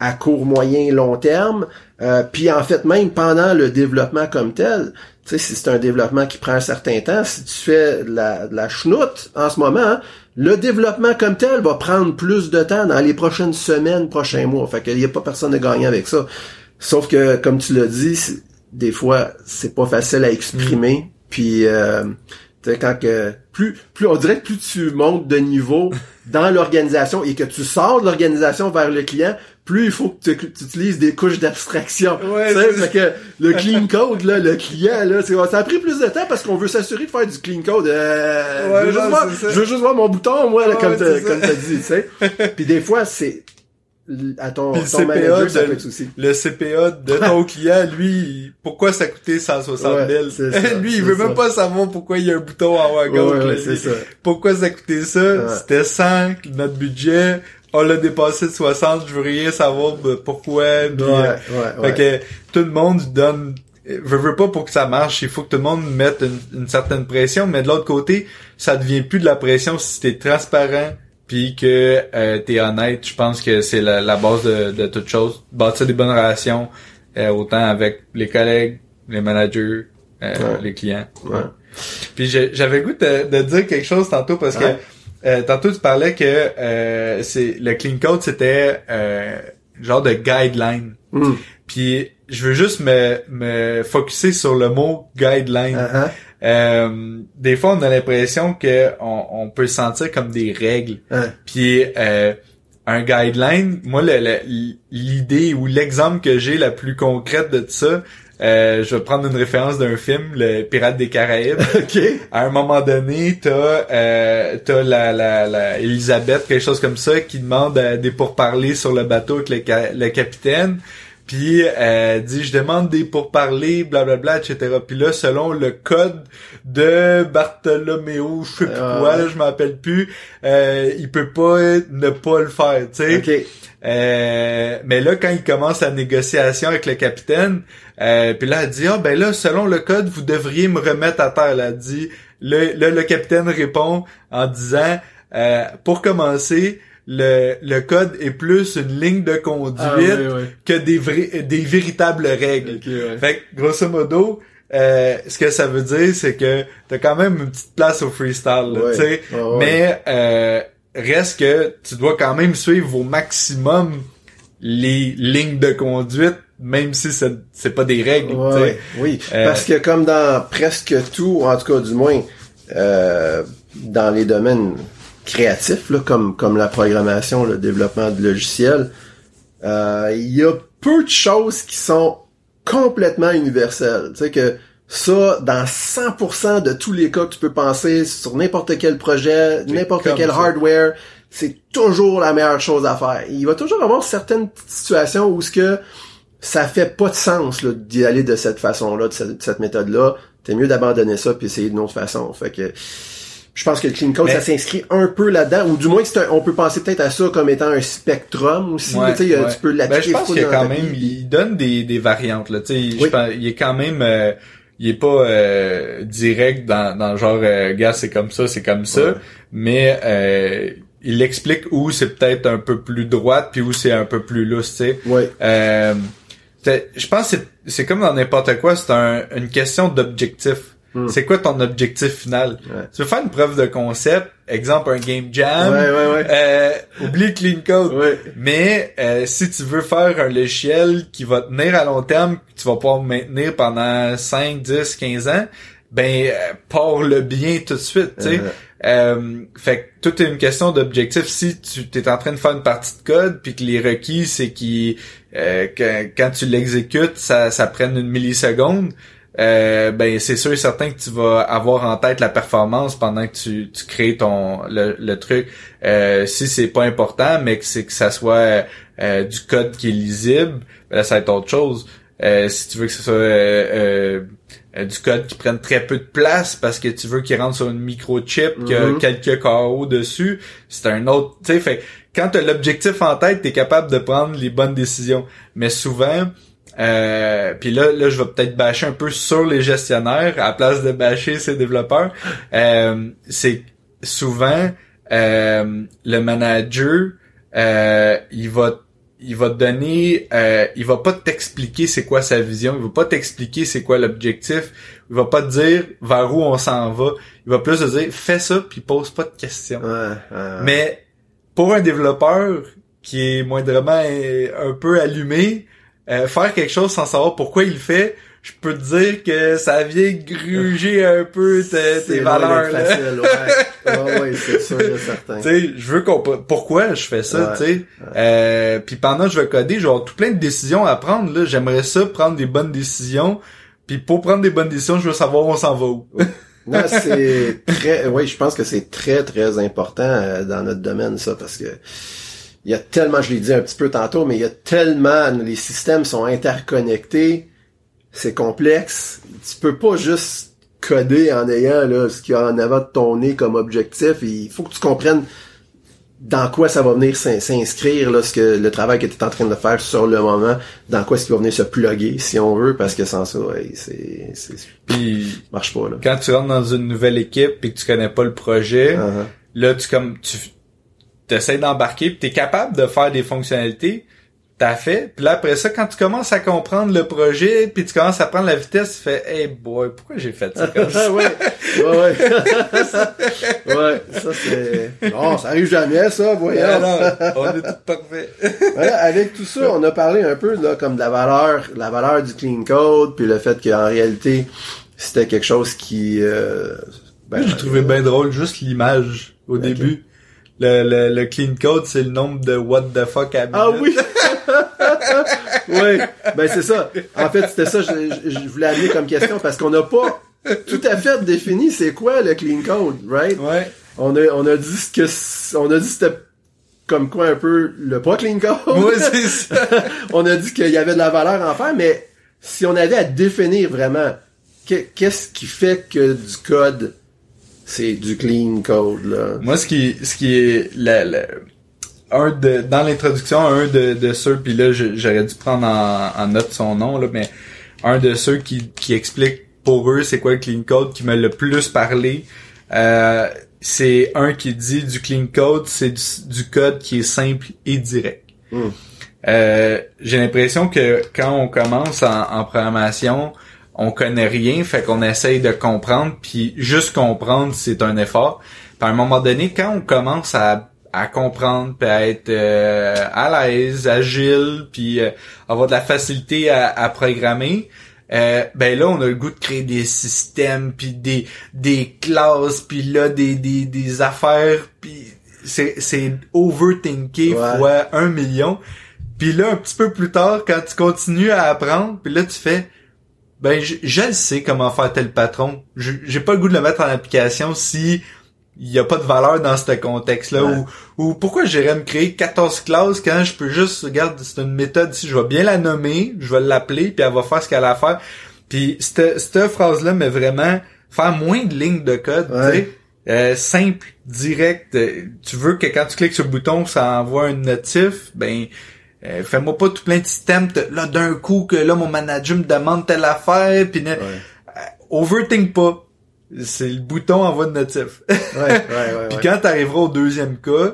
à court, moyen, long terme. Euh, puis en fait, même pendant le développement comme tel, tu sais, si c'est un développement qui prend un certain temps, si tu fais de la, la chenoute en ce moment, hein, le développement comme tel va prendre plus de temps dans les prochaines semaines, prochains mois. Fait qu'il n'y a pas personne de gagnant avec ça. Sauf que, comme tu l'as dit, des fois, c'est pas facile à exprimer. Puis, euh, tu sais, quand que plus, plus on dirait que plus tu montes de niveau dans l'organisation et que tu sors de l'organisation vers le client, plus il faut que tu, tu utilises des couches d'abstraction. Ouais, c'est- que le clean code, là, le client, là, c'est- ça a pris plus de temps parce qu'on veut s'assurer de faire du clean code. Euh, Ouais, je, veux juste voir, je veux juste voir mon bouton, moi, là, Ouais, comme t'as dit, tu sais. [laughs] Puis des fois, c'est à ton, le ton CPA manager, ça de- peut être aussi. Le CPA de ton [laughs] client, lui, pourquoi ça coûtait 160 000? Ouais, c'est ça, [laughs] lui, il veut ça. même pas savoir pourquoi il y a un bouton en haut à gauche. ouais, ça. Pourquoi ça coûtait ça? C'était 100, notre budget. On l'a dépassé de 60, je veux rien savoir de pourquoi. puis, euh. Fait que tout le monde donne veut, veut pas pour que ça marche, il faut que tout le monde mette une, une certaine pression, mais de l'autre côté, ça devient plus de la pression si t'es transparent puis que euh, t'es honnête. Je pense que c'est la, la base de, de toute chose. Bâtir des bonnes relations, euh, autant avec les collègues, les managers, euh, Ouais. les clients. Ouais. Puis j'avais le goût de, de dire quelque chose tantôt parce Ouais. que euh, tantôt tu parlais que euh, c'est le clean code c'était euh, genre de guideline. Hmm. Puis je veux juste me me focuser sur le mot guideline. Uh-huh. Euh, des fois on a l'impression que on, on peut se sentir comme des règles. Hein. Puis euh, un guideline, moi le- le- l'idée ou l'exemple que j'ai la plus concrète de ça, euh, je vais prendre une référence d'un film, le Pirate des Caraïbes. [laughs] OK. à un moment donné, t'as euh, t'as la, la, la Elisabeth, quelque chose comme ça, qui demande euh, des pourparlers sur le bateau avec le, ca- le capitaine. Puis euh, dit je demande des pourparlers, blablabla, etc. Puis là, selon le code de Bartholoméo, je sais plus Ah, quoi, là, je m'en rappelle plus, euh, il peut pas ne pas le faire, tu sais. OK. Euh, mais là, quand il commence la négociation avec le capitaine, euh, puis là, elle dit, ah ben là, selon le code, vous devriez me remettre à terre. Là, elle dit, le, là, le capitaine répond en disant, euh, pour commencer, le, le code est plus une ligne de conduite Ah, que des vrais, des véritables règles. OK, ouais. Fait que, grosso modo, euh, ce que ça veut dire, c'est que t'as quand même une petite place au freestyle, là, Ouais. Ouais. Mais euh, reste que tu dois quand même suivre au maximum les lignes de conduite, même si c'est pas des règles. ouais. oui, Euh, parce que comme dans presque tout, en tout cas du moins, euh, dans les domaines créatifs, là, comme comme la programmation, le développement de logiciels, euh, il y a peu de choses qui sont complètement universelles. Tu sais que ça, dans 100% de tous les cas que tu peux penser sur n'importe quel projet, n'importe quel ça. hardware, c'est toujours la meilleure chose à faire. Il va toujours avoir certaines situations où ce que ça fait pas de sens là, d'y aller de cette façon-là, de cette, cette méthode-là. T'es mieux d'abandonner ça puis essayer d'une autre façon. Fait que je pense que le clean code, Mais- ça s'inscrit un peu là-dedans, ou du moins que c'est un- on peut penser peut-être à ça comme étant un spectrum aussi. Ouais, là, tu sais, ouais. tu peux Ben, l'appliquer je pense qu'il quand même, il donne des, des variantes, là, je pense- il est quand même, euh, il est pas euh, direct dans, dans le genre, euh, gars, c'est comme ça, c'est comme ça, Ouais. mais euh, il explique où c'est peut-être un peu plus droite, puis où c'est un peu plus lousse, tu sais. Ouais. Euh, je pense que c'est- c'est comme dans n'importe quoi, c'est un, une question d'objectif. Hmm. C'est quoi ton objectif final? Ouais. Tu veux faire une preuve de concept, exemple un game jam, Ouais, ouais, ouais. euh, oublie clean code. Ouais. Mais euh, si tu veux faire un logiciel qui va tenir à long terme, que tu vas pouvoir maintenir pendant 5, 10, 15 ans, ben euh, pars le bien tout de suite, tu sais. Euh, fait que tout est une question d'objectif. Si tu es en train de faire une partie de code, puis que les requis, c'est qui euh, que, quand tu l'exécutes, ça, ça prenne une milliseconde, euh, ben c'est sûr et certain que tu vas avoir en tête la performance pendant que tu, tu crées ton le, truc. Euh, si c'est pas important, mais que c'est que ça soit euh, du code qui est lisible, ben là ça va être autre chose. Euh, si tu veux que ce soit euh, du code qui prenne très peu de place parce que tu veux qu'il rentre sur une microchip qui a Mhm. quelques carreaux dessus, c'est un autre. Tu sais, fait quand t'as l'objectif en tête, t'es capable de prendre les bonnes décisions. Mais souvent, euh, puis là, là, je vais peut-être bâcher un peu sur les gestionnaires à la place de bâcher ces développeurs. Euh, c'est souvent euh, le manager, euh, il va il va te donner, euh, il va pas t'expliquer c'est quoi sa vision, il va pas t'expliquer c'est quoi l'objectif, il va pas te dire vers où on s'en va, il va plus te dire fais ça puis pose pas de questions. Ouais, ouais. Mais pour un développeur qui est moindrement euh, un peu allumé, euh, faire quelque chose sans savoir pourquoi il le fait, je peux te dire que ça vient gruger un peu tes, tes valeurs. là. facile, ouais. [laughs] ouais, ouais, c'est sûr et certain. Tu sais, je veux comprendre pourquoi je fais ça, Ouais. tu sais. Euh, puis pendant que je vais coder, j'ai tout plein de décisions à prendre là, j'aimerais ça prendre des bonnes décisions. Puis pour prendre des bonnes décisions, je veux savoir où on s'en va où. Non, c'est très, oui, je pense que c'est très, très important euh, dans notre domaine, ça, parce que il y a tellement, je l'ai dit un petit peu tantôt, mais il y a tellement, les systèmes sont interconnectés, c'est complexe. Tu peux pas juste coder en ayant, là, ce qu'il y a en avant de ton nez comme objectif. Il faut que tu comprennes dans quoi ça va venir s'in- s'inscrire, là, ce que, le travail que tu es en train de faire sur le moment, dans quoi est-ce qu'il va venir se plugger, si on veut, parce que sans ça, c'est, c'est, Puis marche pas, là. quand tu rentres dans une nouvelle équipe et que tu connais pas le projet, Uh-huh. là tu comme tu essaies d'embarquer puis t'es capable de faire des fonctionnalités t'as fait puis là après ça quand tu commences à comprendre le projet puis tu commences à prendre la vitesse tu fais hey boy pourquoi j'ai fait ça comme ça ouais, ouais, ouais. ouais, [laughs] ça c'est... [laughs] Non, ça arrive jamais, ça, voyons. Alors, on est tout parfait Voilà, [laughs] avec tout ça, on a parlé un peu, là, comme de la valeur, la valeur du clean code, puis le fait qu'en réalité, c'était quelque chose qui... Euh, ben, j'ai trouvé bien drôle juste l'image au début le, le, le clean code c'est le nombre de what the fuck à Ah minute. oui! [laughs] oui, ben c'est ça. En fait, c'était ça, je, je- je voulais amener comme question, parce qu'on n'a pas tout à fait défini c'est quoi le clean code, right? ouais On a, on a dit ce que, on a dit c'était comme quoi un peu le pas clean code. moi c'est ça [laughs] on a dit qu'il y avait de la valeur en faire, mais si on avait à définir vraiment que- qu'est-ce qui fait que du code, c'est du clean code, là. Moi, ce qui, ce qui est la, la- un de dans l'introduction, un de, de ceux, puis là, j'aurais dû prendre en, en note son nom là, mais un de ceux qui, qui explique pour eux c'est quoi le clean code qui m'a le plus parlé. euh, c'est un qui dit du clean code, c'est du, du code qui est simple et direct. Hmm. Euh, J'ai l'impression que quand on commence en, en programmation, on connaît rien, fait qu'on essaye de comprendre, puis juste comprendre, c'est un effort. Puis à un moment donné, quand on commence à, à comprendre, puis à être euh, à l'aise, agile, puis euh, avoir de la facilité à, à programmer, euh, ben là, on a le goût de créer des systèmes, puis des des classes, puis là, des, des, des affaires, puis c'est c'est overthinker Ouais. fois un million. Puis là, un petit peu plus tard, quand tu continues à apprendre, puis là, tu fais, ben, je, je le sais comment faire tel patron. J'ai pas le goût de le mettre en application si il y a pas de valeur dans ce contexte-là. Ou, ou pourquoi j'irais me créer 14 classes quand je peux juste, regarde, c'est une méthode ici, je vais bien la nommer, je vais l'appeler, puis elle va faire ce qu'elle a à faire. Puis cette, cette phrase-là, mais vraiment, faire moins de lignes de code, Ouais. tu sais. Euh, simple, direct. euh, tu veux que quand tu cliques sur le bouton, ça envoie une notif, ben euh, fais-moi pas tout plein de systèmes là d'un coup que là mon manager me demande telle affaire puis Ouais. euh, overthink pas. C'est le bouton envoie de notif. Ouais, ouais, ouais. [laughs] Puis quand t'arriveras au deuxième cas,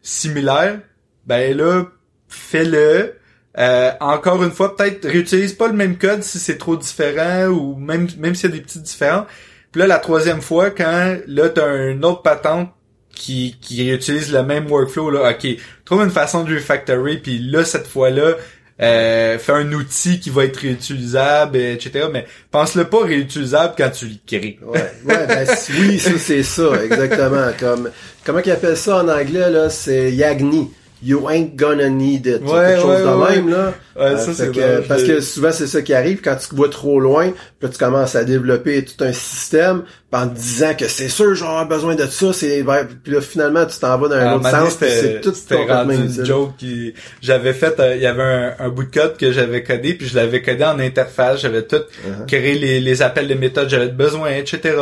similaire, ben là, fais-le. Euh, encore une fois, peut-être réutilise pas le même code si c'est trop différent ou même même s'il y a des petits différents. Puis là, la troisième fois, quand là, t'as une autre patente qui, qui réutilise le même workflow, là, ok, trouve une façon de refactorer, puis là, cette fois-là, euh, fais un outil qui va être réutilisable, etc. Mais pense-le pas réutilisable quand tu le crées. Ouais, ouais ben, [laughs] oui, ça c'est ça, exactement. Comme comment qu'ils appellent ça en anglais là, c'est Yagni you ain't gonna need it. Ouais, quelque ouais, chose de ouais. même, là. Ouais, Euh, ça, fait c'est que- bon, Parce que souvent, c'est ça qui arrive quand tu vois trop loin, puis tu commences à développer tout un système, en te disant que c'est sûr, j'aurai besoin de ça, c'est puis là, finalement, tu t'en vas dans un un autre sens, c'est tout complètement une joke qui j'avais fait euh, il y avait un, un bout de code que j'avais codé puis je l'avais codé en interface j'avais tout Uh-huh. créé les, les appels de méthode j'avais besoin etc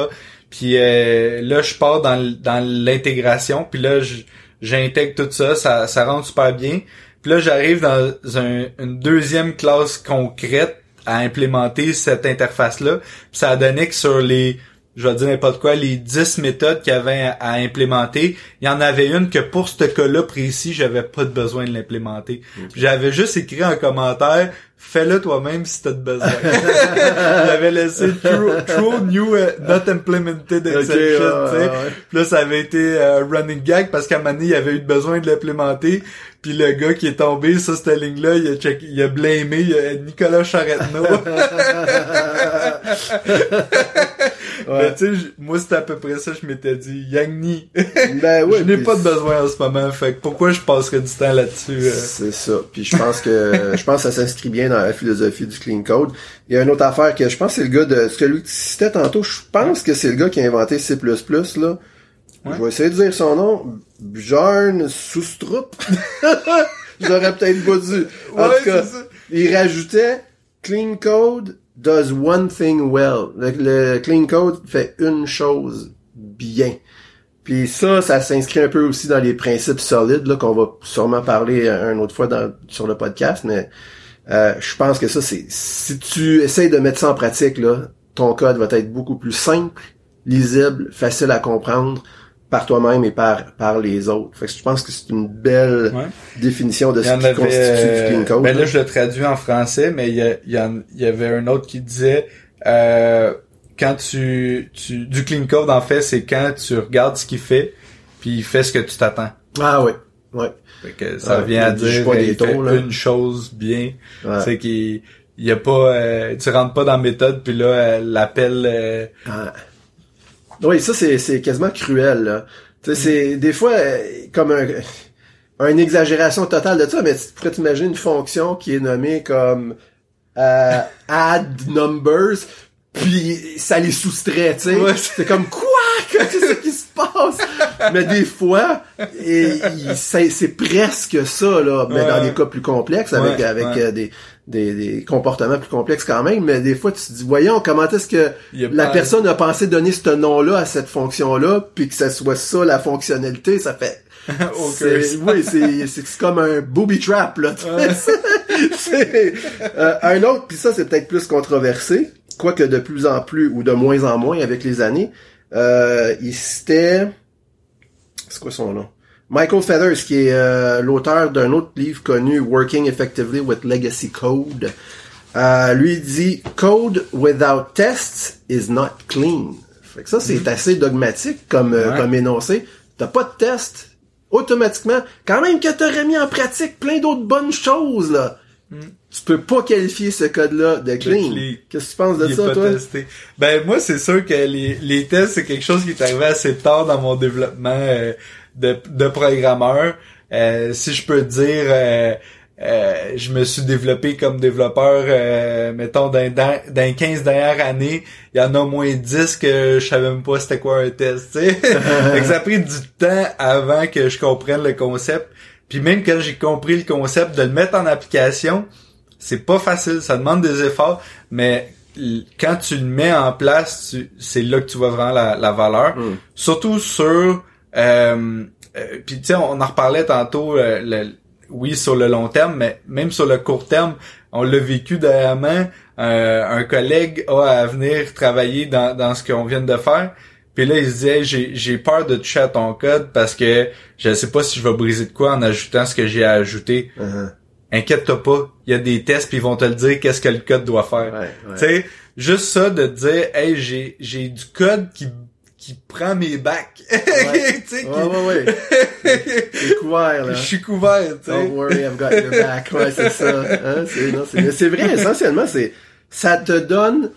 puis euh, là je pars dans dans l'intégration puis là je- j'intègre tout ça ça ça rentre super bien. Puis là j'arrive dans un- une deuxième classe concrète à implémenter cette interface là puis ça a donné que sur les je vais dire n'importe quoi, les 10 méthodes qu'il y avait à, à implémenter, il y en avait une que pour ce cas-là précis, j'avais pas de besoin de l'implémenter. J'avais juste écrit un commentaire, fais-le toi-même si t'as de besoin. [laughs] J'avais laissé true, true new uh, not implemented exception, ouais. Puis là, ça avait été euh, running gag parce qu'à un moment donné, il avait eu besoin de l'implémenter. Puis le gars qui est tombé sur cette ligne-là, il a checké, il a blamé il a Nicolas Charretneau. [laughs] Tu sais, moi c'était à peu près ça, je m'étais dit, Yangni, [laughs] Ben je n'ai pas de besoin en ce moment, fait que pourquoi je passerais du temps là-dessus? euh? C'est ça. Puis je pense que [laughs] je pense que ça s'inscrit bien dans la philosophie du clean code. Il y a une autre affaire que je pense que c'est le gars de celui que tu citais tantôt, je pense que c'est le gars qui a inventé C++ là. Ouais. Je vais essayer de dire son nom. Bjorn Soustrup. [laughs] J'aurais peut-être pas dû. En Ouais, tout cas, il rajoutait clean code does one thing well. Le, le clean code fait une chose bien. Puis ça, ça s'inscrit un peu aussi dans les principes solides là qu'on va sûrement parler une autre fois dans, sur le podcast, mais euh, je pense que ça c'est si tu essayes de mettre ça en pratique là, ton code va être beaucoup plus simple, lisible, facile à comprendre par toi-même et par par les autres. Fait que je pense que c'est une belle Ouais. définition de ce qui avait, constitue euh, du clean code. ben là, je le traduis en français, mais il y, a- il y, il y avait un autre qui disait, euh, quand tu, tu, du clean code, en fait, c'est quand tu regardes ce qu'il fait, puis il fait ce que tu t'attends. Ah oui. Ouais. Fait que ça Ouais, vient à dire des fait taux, là. une chose bien. Ouais. C'est qu'il il y a pas euh, tu rentres pas dans la méthode puis là euh, l'appel euh, Ah. Oui, ça c'est c'est quasiment cruel là. Tu sais, c'est des fois comme un une exagération totale de ça, mais tu pourrais t'imaginer une fonction qui est nommée comme euh, add numbers, puis ça les soustrait, tu sais. Ouais. C'est comme quoi? Qu'est-ce qui se passe? Mais des fois, et, c'est presque ça là, mais Ouais. dans des cas plus complexes avec Ouais, avec euh, des, des des comportements plus complexes quand même, mais des fois tu te dis voyons comment est-ce que la pas- personne a pensé donner ce nom-là à cette fonction-là, puis que ça soit ça la fonctionnalité, ça fait [laughs] c'est, oui, c'est, comme un booby trap, là. [laughs] [laughs] c'est, euh, un autre, puis ça, c'est peut-être plus controversé, quoique de plus en plus, ou de moins en moins avec les années. Euh, il citait... C'est quoi son nom? Michael Feathers, qui est euh, l'auteur d'un autre livre connu, Working Effectively with Legacy Code. Euh, lui dit « Code without tests is not clean ». Fait que ça, c'est assez dogmatique comme, euh, Ouais. comme énoncé. T'as pas de test, automatiquement, quand même que t'aurais mis en pratique plein d'autres bonnes choses, là. Tu peux pas qualifier ce code-là de clean. Qu'est-ce que tu penses de Il ça, pas toi? testé. Ben moi c'est sûr que les, les tests c'est quelque chose qui est arrivé assez tard dans mon développement euh, de, de programmeur. Euh, si je peux dire, euh, euh, je me suis développé comme développeur, euh, mettons dans, dans, dans les 15 dernières années, il y en a au moins 10 que je savais même pas c'était quoi un test. [laughs] Fait que ça a pris du temps avant que je comprenne le concept. Puis même quand j'ai compris le concept de le mettre en application, c'est pas facile, ça demande des efforts, mais quand tu le mets en place, c'est là que tu vois vraiment la, la valeur. Mm. Surtout sur, euh, euh, puis tu sais, on en reparlait tantôt, euh, le- oui sur le long terme, mais même sur le court terme, on l'a vécu dernièrement. euh, un collègue a à venir travailler dans, dans ce qu'on vient de faire. Puis là, il se dit, Hey, j'ai, j'ai peur de toucher à ton code parce que je sais pas si je vais briser de quoi en ajoutant ce que j'ai à ajouter Uh-huh. inquiète-toi pas, il y a des tests puis ils vont te le dire qu'est-ce que le code doit faire. Ouais, ouais. Tu sais, juste ça de te dire hey, j'ai j'ai du code qui qui prend mes bacs. [laughs] Ouais. tu sais, Ouais, ouais, ouais. [laughs] T'es couvert, là. je suis couvert, tu sais. Don't worry, I've got your back. Ouais, c'est ça. Hein, c'est vrai, essentiellement, c'est, ça te donne,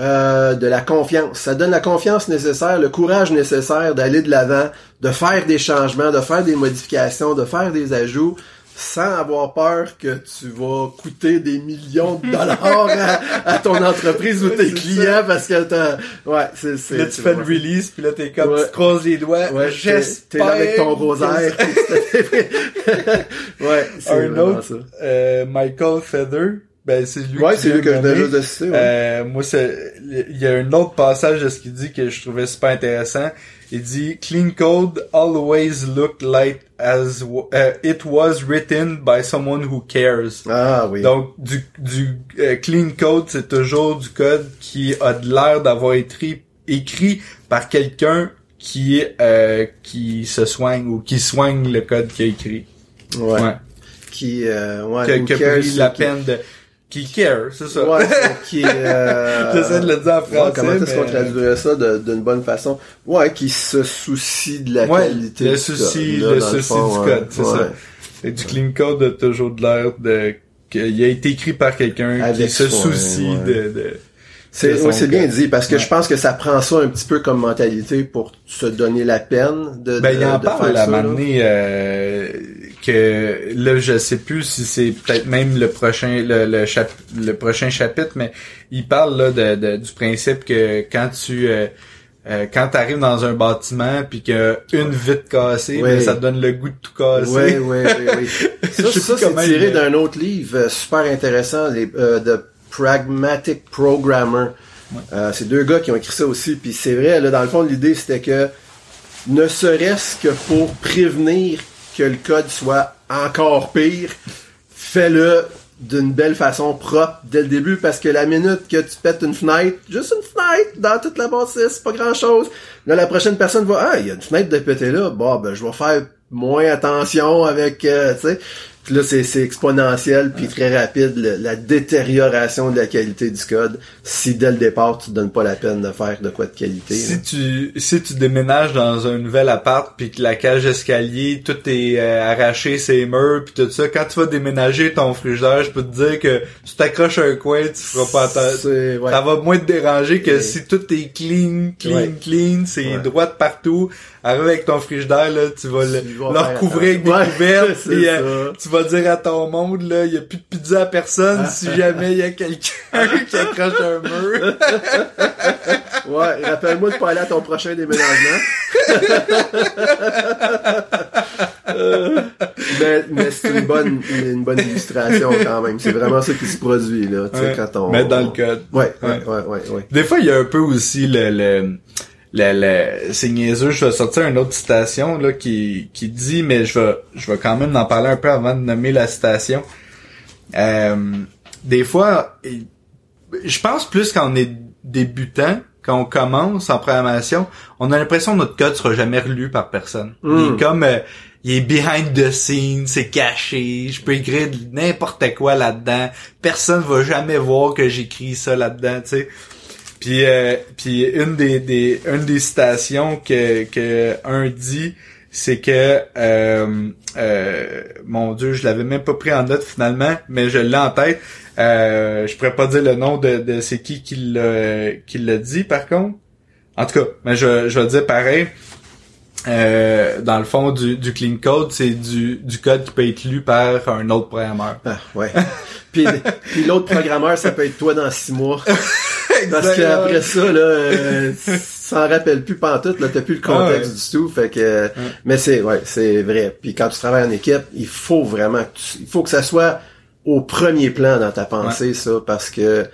euh, de la confiance. Ça donne la confiance nécessaire, le courage nécessaire d'aller de l'avant, de faire des changements, de faire des modifications, de faire des ajouts, sans avoir peur que tu vas coûter des millions de dollars à, à ton entreprise ou tes clients parce que t'as, ouais, c'est, c'est, là, tu fais le vraiment- release, puis là, t'es comme, Ouais. tu croises les doigts. Ouais, t'es- J'espère. t'es là avec ton rosaire. [laughs] [laughs] ouais, c'est Un autre, ça. euh, Michael Feather, ben, c'est lui Ouais, qui c'est lui que je venais juste de citer, ouais. Euh, moi, c'est, il y a un autre passage de ce qu'il dit que je trouvais super intéressant. Il dit, clean code always look like as uh, it was written by someone who cares. Ah oui. Donc, du, du euh, clean code, c'est toujours du code qui a de l'air d'avoir été écrit par quelqu'un qui euh, qui se soigne ou qui soigne le code qu'il a écrit. ouais. Ouais. Qui, euh, ouais, Qui, a- qui pris la qui- peine de... Qui care, c'est ça. Ouais, qui, euh, [laughs] J'essaie de le dire en ouais, français, comment est-ce qu'on traduirait ça de- d'une bonne façon? Ouais, qui se soucie de la Ouais, qualité le souci, le souci fond, du code, c'est ça. Et du clean code a toujours de l'air de qu'il a été écrit par quelqu'un qui Avec se soin, soucie de, de C'est ouais, c'est bien dit parce que Ouais. je pense que ça prend ça un petit peu comme mentalité pour se donner la peine de Ben, de, il en de parle à m'amener euh, que là je sais plus si c'est peut-être même le prochain le le, chap- le prochain chapitre mais il parle là de, de- du principe que quand tu euh, euh, quand t'arrives dans un bâtiment puis que une vitre cassée Ouais. ben, ça te donne le goût de tout casser. Oui, oui, oui, oui. Ça, ça c'est tiré d'un autre livre euh, super intéressant, les, euh, The Pragmatic Programmer. Euh, c'est deux gars qui ont écrit ça aussi, puis c'est vrai, là, dans le fond, l'idée, c'était que ne serait-ce que pour prévenir que le code soit encore pire, fais-le d'une belle façon propre dès le début parce que la minute que tu pètes une fenêtre, juste une fenêtre dans toute la bâtisse, pas grand chose. Là, la prochaine personne va, ah, il y a une fenêtre de péter là, bon, ben, je vais faire moins attention avec, euh, tu sais. Puis là, c'est, exponentiel puis très rapide, le- la détérioration de la qualité du code si dès le départ, tu te donnes pas la peine de faire de quoi de qualité. là. Si tu si tu déménages dans un nouvel appart puis que la cage d'escalier tout est euh, arraché ses murs puis tout ça quand tu vas déménager ton frigidaire je peux te dire que tu t'accroches à un coin tu feras pas attention C'est- ouais. ça va moins te déranger que Et- si tout est clean clean Ouais. clean c'est droit de partout arrive avec ton frigidaire là tu vas le, vas recouvrir avec des couvertes [laughs] euh, tu vas dire à ton monde là il y a plus de pizza à personne si jamais il y a quelqu'un [laughs] qui accroche un mur [laughs] Ouais, rappelle-moi de pas aller à ton prochain déménagement. Euh, [laughs] mais mais c'est une bonne une bonne illustration quand même. C'est vraiment ça qui se produit là, tu sais Ouais. quand on Mettre dans le code. Ouais, ouais, Ouais. ouais, ouais, ouais. Des fois, il y a un peu aussi le, le, le, le- c'est niaiseux, je vais sortir une autre citation, là, qui, qui dit, mais je vais, je vais quand même en parler un peu avant de nommer la citation. Euh, des fois, je pense plus quand on est débutant, quand on commence en programmation, on a l'impression que notre code sera jamais relu par personne. Il est comme, euh, il est behind the scenes, c'est caché, je peux écrire n'importe quoi là-dedans, personne va jamais voir que j'écris ça là-dedans, tu sais. Puis, euh, puis une des, des une des citations que que un dit, c'est que euh, euh, mon Dieu, je l'avais même pas pris en note finalement, mais je l'ai en tête. Euh, je pourrais pas dire le nom de, de c'est qui qui l'a qui l'a dit par contre. En tout cas, mais je, je vais dire pareil. Euh, dans le fond du, du clean code, c'est du, du code qui peut être lu par un autre programmeur. Ah, ouais. puis puis l'autre programmeur, ça peut être toi dans six mois. [laughs] Parce Exactement. qu'après ça, là, euh, s'en rappelle plus pantoute, là, t'as plus le contexte Ah du tout, fait que, mais c'est, ouais, c'est vrai. Puis quand tu travailles en équipe, il faut vraiment, que tu- il faut que ça soit au premier plan dans ta pensée, ça, parce que,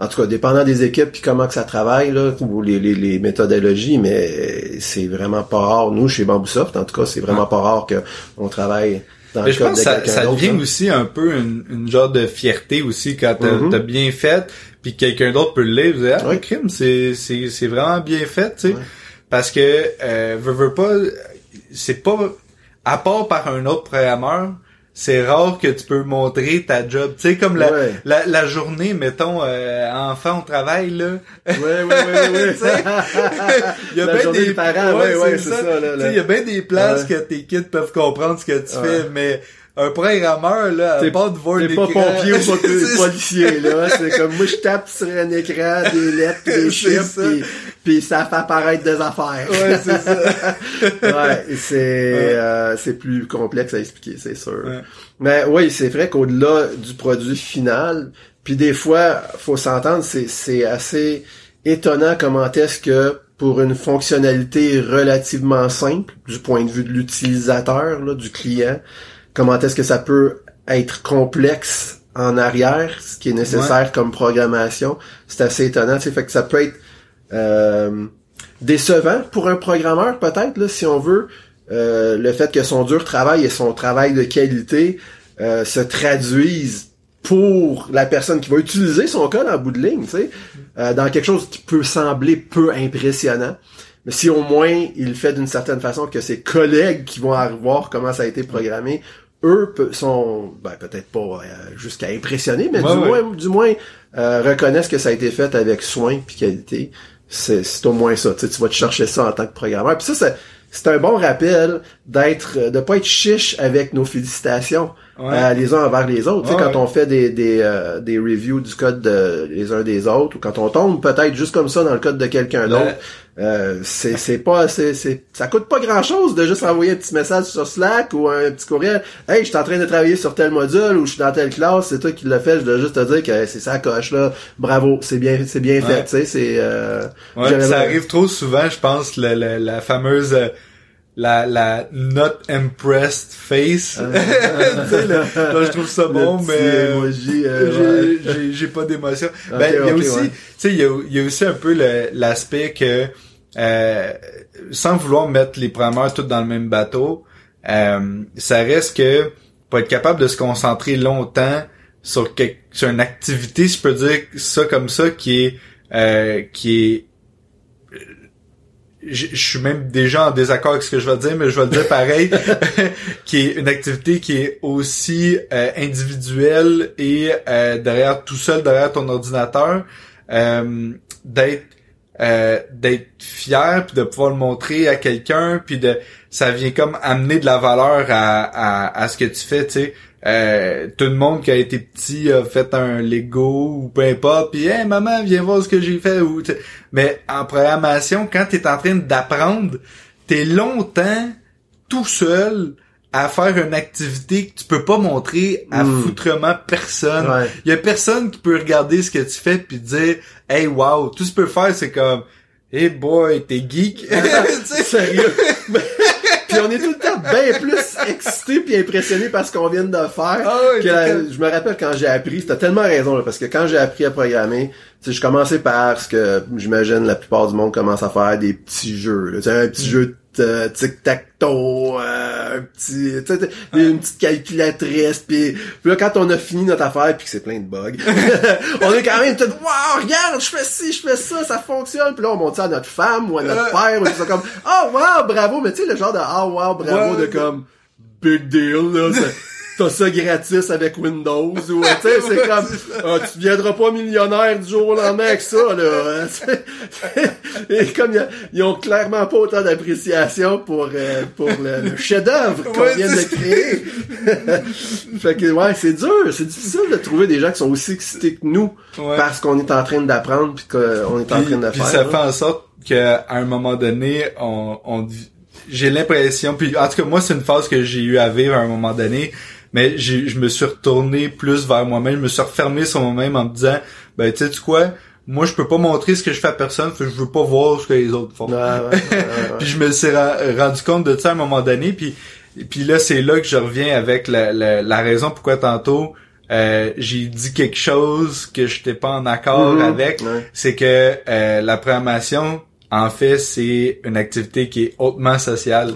en tout cas, dépendant des équipes puis comment que ça travaille, là, ou les, les, les méthodologies, mais c'est vraiment pas rare. Nous, chez Bamboosoft, en tout cas, c'est vraiment pas rare que on travaille dans Mais le je pense que ça, ça devient là. aussi un peu une, une genre de fierté aussi quand t'as t'as bien fait, puis quelqu'un d'autre peut le lire, et dire, ah, Ouais. le crime, c'est c'est c'est vraiment bien fait, tu sais, Ouais. parce que euh, veux, veux pas, c'est pas à part par un autre programmeur, c'est rare que tu peux montrer ta job. Tu sais, comme la, Ouais. la, la journée, mettons, euh, enfant au travail, là. Ouais, ouais, ouais, ouais. [laughs] Tu sais, [laughs] il y a La bien des parents, ouais, ouais, c'est ça, là, Tu sais, là. il y a bien des places Ouais. que tes kids peuvent comprendre ce que tu fais, mais un programmeur, là, T'es- part de voir T'es pas pompier ou pas [laughs] policier, là. C'est comme, moi, je tape sur un écran des lettres des [laughs] chiffres pis ça fait apparaître des affaires. Ouais, c'est ça. [laughs] ouais, c'est euh, c'est plus complexe à expliquer, c'est sûr. Ouais. Mais oui, c'est vrai qu'au-delà du produit final, puis des fois, faut s'entendre, c'est c'est assez étonnant comment est-ce que pour une fonctionnalité relativement simple du point de vue de l'utilisateur, là, du client, comment est-ce que ça peut être complexe en arrière, ce qui est nécessaire comme programmation, c'est assez étonnant, sais, fait que ça peut être euh, décevant pour un programmeur peut-être si on veut euh, le fait que son dur travail et son travail de qualité euh, se traduisent pour la personne qui va utiliser son code en bout de ligne, tu sais, euh, dans quelque chose qui peut sembler peu impressionnant. Mais si au moins il fait d'une certaine façon que ses collègues qui vont voir comment ça a été programmé, eux sont ben, peut-être pas euh, jusqu'à impressionner, mais Ouais, du ouais. moins du moins euh, reconnaissent que ça a été fait avec soin puis qualité. C'est au moins ça. Tu sais, tu vas te chercher ça en tant que programmeur. Puis ça, c'est c'est un bon rappel d'être de pas être chiche avec nos félicitations Ouais. euh, les uns envers les autres. Tu sais, quand ouais. on fait des des, euh, des reviews du code de, les uns des autres ou quand on tombe peut-être juste comme ça dans le code de quelqu'un d'autre, euh, c'est c'est pas c'est c'est ça coûte pas grand chose de juste envoyer un petit message sur Slack ou un petit courriel. Hey, je suis en train de travailler sur tel module ou je suis dans telle classe, c'est toi qui l'as fait, je dois juste te dire que c'est ça coche là. Bravo, c'est bien c'est bien fait, tu sais, c'est euh, ça arrive trop souvent, je pense, la, la, la fameuse euh, la, la not impressed face. [laughs] Tu sais, là, je trouve ça le bon, mais euh, euh, j'ai j'ai- pas d'émotion. Ok, ben, il y a aussi, ouais. tu sais, il y a, y a aussi un peu le- l'aspect que, euh, sans vouloir mettre les programmeurs tous dans le même bateau, euh, ça reste que pour être capable de se concentrer longtemps sur, quelque, sur une activité, si je peux dire ça comme ça, qui est euh, qui est je suis même déjà en désaccord avec ce que je vais dire, mais je vais le dire pareil, [laughs] qui est une activité qui est aussi euh, individuelle et euh, derrière tout seul derrière ton ordinateur, euh, d'être euh, d'être fier puis de pouvoir le montrer à quelqu'un puis de ça vient comme amener de la valeur à, à, à ce que tu fais tu sais euh, tout le monde qui a été petit a fait un Lego ou peu importe puis hey maman viens voir ce que j'ai fait ou mais en programmation quand t'es en train d'apprendre t'es longtemps tout seul à faire une activité que tu peux pas montrer à Mm. foutrement personne. Ouais. Il y a personne qui peut regarder ce que tu fais puis dire "Hey wow, tout ce que tu peux faire c'est comme Hey boy, t'es geek." [laughs] [laughs] Sérieux. [laughs] puis on est tout le temps bien plus excité puis impressionné par ce qu'on vient de faire. Ah que la- je me rappelle quand j'ai appris, t'as tellement raison là, parce que quand j'ai appris à programmer, tu sais, je commençais par ce que j'imagine la plupart du monde commence à faire des petits jeux. Là, Tu sais, un Mm. petit jeu de tic-tac-toe, euh, un petit, une petite calculatrice, puis là quand on a fini notre affaire puis que c'est plein de bugs, [laughs] on est quand même tout wow regarde je fais ci je fais ça ça fonctionne puis là on monte ça à notre femme ou à notre père ou ils sont comme oh wow bravo mais tu sais le genre de oh wow bravo Ouais. de comme big deal là t'as ça gratis avec Windows ou tu sais c'est comme Ah, tu viendras pas millionnaire du jour au lendemain avec ça là et comme ils ont clairement pas autant d'appréciation pour euh, pour le, le chef-d'œuvre qu'on Ouais, vient de créer fait que ouais c'est dur c'est difficile de trouver des gens qui sont aussi excités que nous Ouais. parce qu'on est en train d'apprendre puis qu'on est en train de puis faire ça là. fait en sorte qu'à un moment donné, on, on j'ai l'impression, puis en tout cas moi c'est une phase que j'ai eu à vivre à un moment donné, mais je me suis retourné plus vers moi-même, je me suis refermé sur moi-même en me disant, ben tu sais quoi, moi je peux pas montrer ce que je fais à personne, fait que je veux pas voir ce que les autres font. Ouais, ouais, ouais, ouais. [laughs] puis je me suis rendu compte de ça à un moment donné puis puis là c'est là que je reviens avec la, la, la raison pourquoi tantôt euh, j'ai dit quelque chose que j'étais pas en accord Mhm. avec c'est que euh, la programmation en fait c'est une activité qui est hautement sociale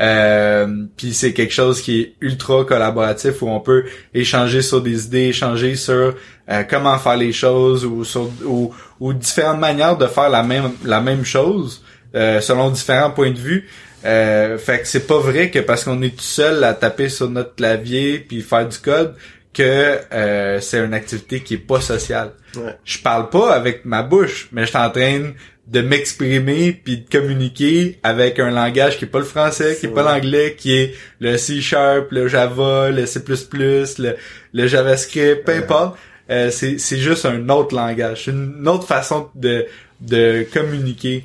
euh, puis c'est quelque chose qui est ultra collaboratif où on peut échanger sur des idées échanger sur euh, comment faire les choses ou sur ou, ou différentes manières de faire la même la même chose euh, selon différents points de vue Euh, fait que c'est pas vrai que parce qu'on est tout seul à taper sur notre clavier puis faire du code que euh, c'est une activité qui est pas sociale. Ouais. Je parle pas avec ma bouche, mais je train de m'exprimer puis de communiquer avec un langage qui est pas le français, qui est pas l'anglais, qui est le C Sharp, le Java, le C++, le, le JavaScript, peu importe. Euh, c'est c'est juste un autre langage, c'est une autre façon de de communiquer.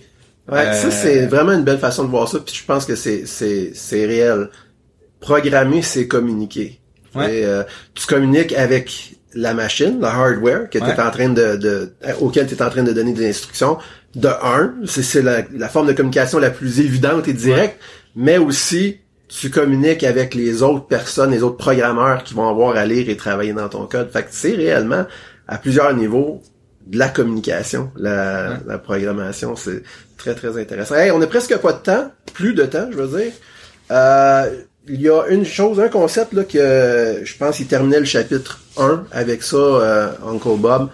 Ouais, Euh, ça c'est vraiment une belle façon de voir ça, puis je pense que c'est c'est c'est réel. Programmer, c'est communiquer. Ouais. Et, euh, tu communiques avec la machine, le hardware que Ouais. en train de, de euh, auquel tu es en train de donner des instructions. De un, c'est la, la forme de communication la plus évidente et directe, mais aussi tu communiques avec les autres personnes, les autres programmeurs qui vont avoir à lire et travailler dans ton code. Fait que c'est réellement à plusieurs niveaux de la communication, la, Ouais. la programmation, c'est très très intéressant. Hey, on a presque pas de temps, plus de temps, je veux dire. Euh, il y a une chose, un concept là que je pense qu'il terminait le chapitre 1 avec ça, euh, Uncle Bob,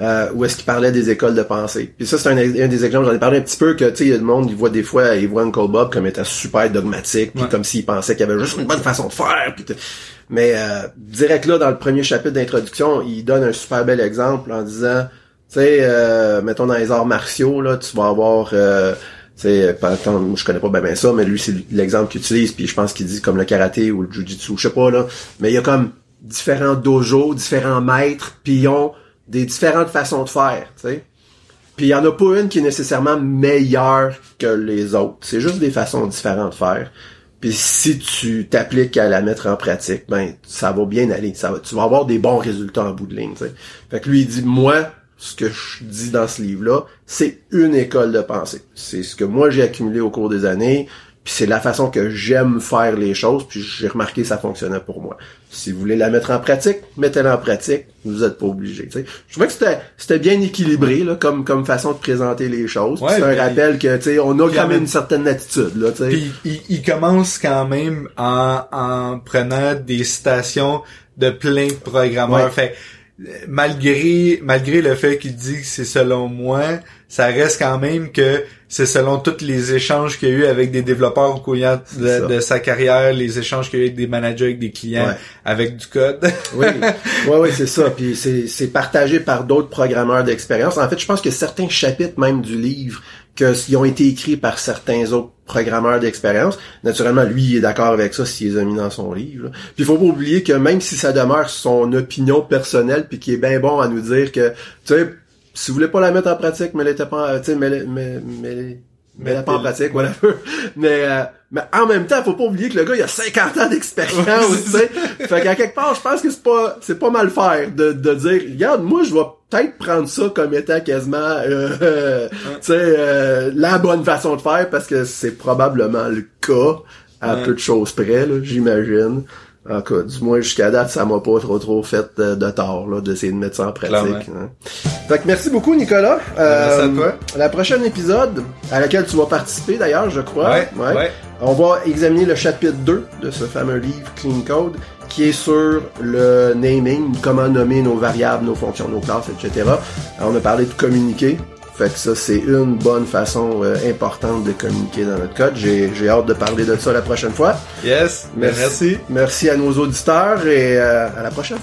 euh, où est-ce qu'il parlait des écoles de pensée. Puis ça, c'est un, un des exemples, j'en ai parlé un petit peu, que tu sais, il y a le monde, il voit des fois, il voit Uncle Bob comme étant super dogmatique, puis Ouais. comme s'il pensait qu'il y avait juste une bonne façon de faire. puis mais euh, direct là, dans le premier chapitre d'introduction, il donne un super bel exemple en disant, tu sais, euh, mettons dans les arts martiaux, là, tu vas avoir... Euh, tu sais, par exemple, je connais pas bien, ça, mais lui, c'est l'exemple qu'il utilise, puis je pense qu'il dit comme le karaté ou le jujitsu, je sais pas, là. Mais il y a comme différents dojos, différents maîtres, puis ils ont des différentes façons de faire, tu sais. Puis il y en a pas une qui est nécessairement meilleure que les autres. C'est juste des façons différentes de faire. Puis si tu t'appliques à la mettre en pratique, ben ça va bien aller. Ça va, tu vas avoir des bons résultats en bout de ligne. tu sais. Fait que lui il dit moi, ce que je dis dans ce livre-là, c'est une école de pensée. C'est ce que moi j'ai accumulé au cours des années. Puis c'est la façon que j'aime faire les choses, puis j'ai remarqué que ça fonctionnait pour moi. Si vous voulez la mettre en pratique, mettez-la en pratique, vous êtes pas obligé. Je trouvais que c'était c'était bien équilibré là, comme comme façon de présenter les choses. Ouais, c'est un rappel que tu sais, on a quand même une certaine attitude là. Puis il, il commence quand même en, en prenant des citations de plein de programmeurs. Ouais. Fait malgré malgré le fait qu'il dit que c'est selon moi, ça reste quand même que c'est selon tous les échanges qu'il y a eu avec des développeurs au cours de, sa carrière, les échanges qu'il y a eu avec des managers, avec des clients, Ouais. avec du code. Oui, [laughs] ouais, ouais, c'est ça. Puis c'est c'est partagé par d'autres programmeurs d'expérience. En fait, je pense que certains chapitres même du livre que ils ont été écrits par certains autres programmeurs d'expérience. Naturellement, lui, il est d'accord avec ça s'il les a mis dans son livre. là. Puis il faut pas oublier que même si ça demeure son opinion personnelle, puis qu'il est bien bon à nous dire que, tu sais, si vous voulez pas la mettre en pratique, mais pas, en- tu sais, mais, mais, mais, mais la pas en pratique, voilà. [laughs] mais, euh, mais en même temps, faut pas oublier que le gars, il a 50 ans d'expérience, tu sais. Fait qu'à quelque part, je pense que c'est pas, c'est pas mal faire de, de dire, regarde, moi, je vais peut-être prendre ça comme étant quasiment, euh, [laughs] tu sais, euh, la bonne façon de faire parce que c'est probablement le cas à peu de choses près, là, j'imagine. En cas, du moins jusqu'à date, ça m'a pas trop trop fait de, de tort là, d'essayer de mettre ça en pratique. hein. Fait que merci beaucoup Nicolas. Merci à Euh, toi. La prochaine épisode, à laquelle tu vas participer d'ailleurs, je crois. Ouais, ouais. On va examiner le chapitre 2 de ce fameux livre Clean Code qui est sur le naming, comment nommer nos variables, nos fonctions, nos classes, etc. Alors, on a parlé de communiquer. Fait que ça, c'est une bonne façon euh, importante de communiquer dans notre code. J'ai j'ai hâte de parler de ça la prochaine fois. Yes, ben, merci. Merci à nos auditeurs et euh, à la prochaine.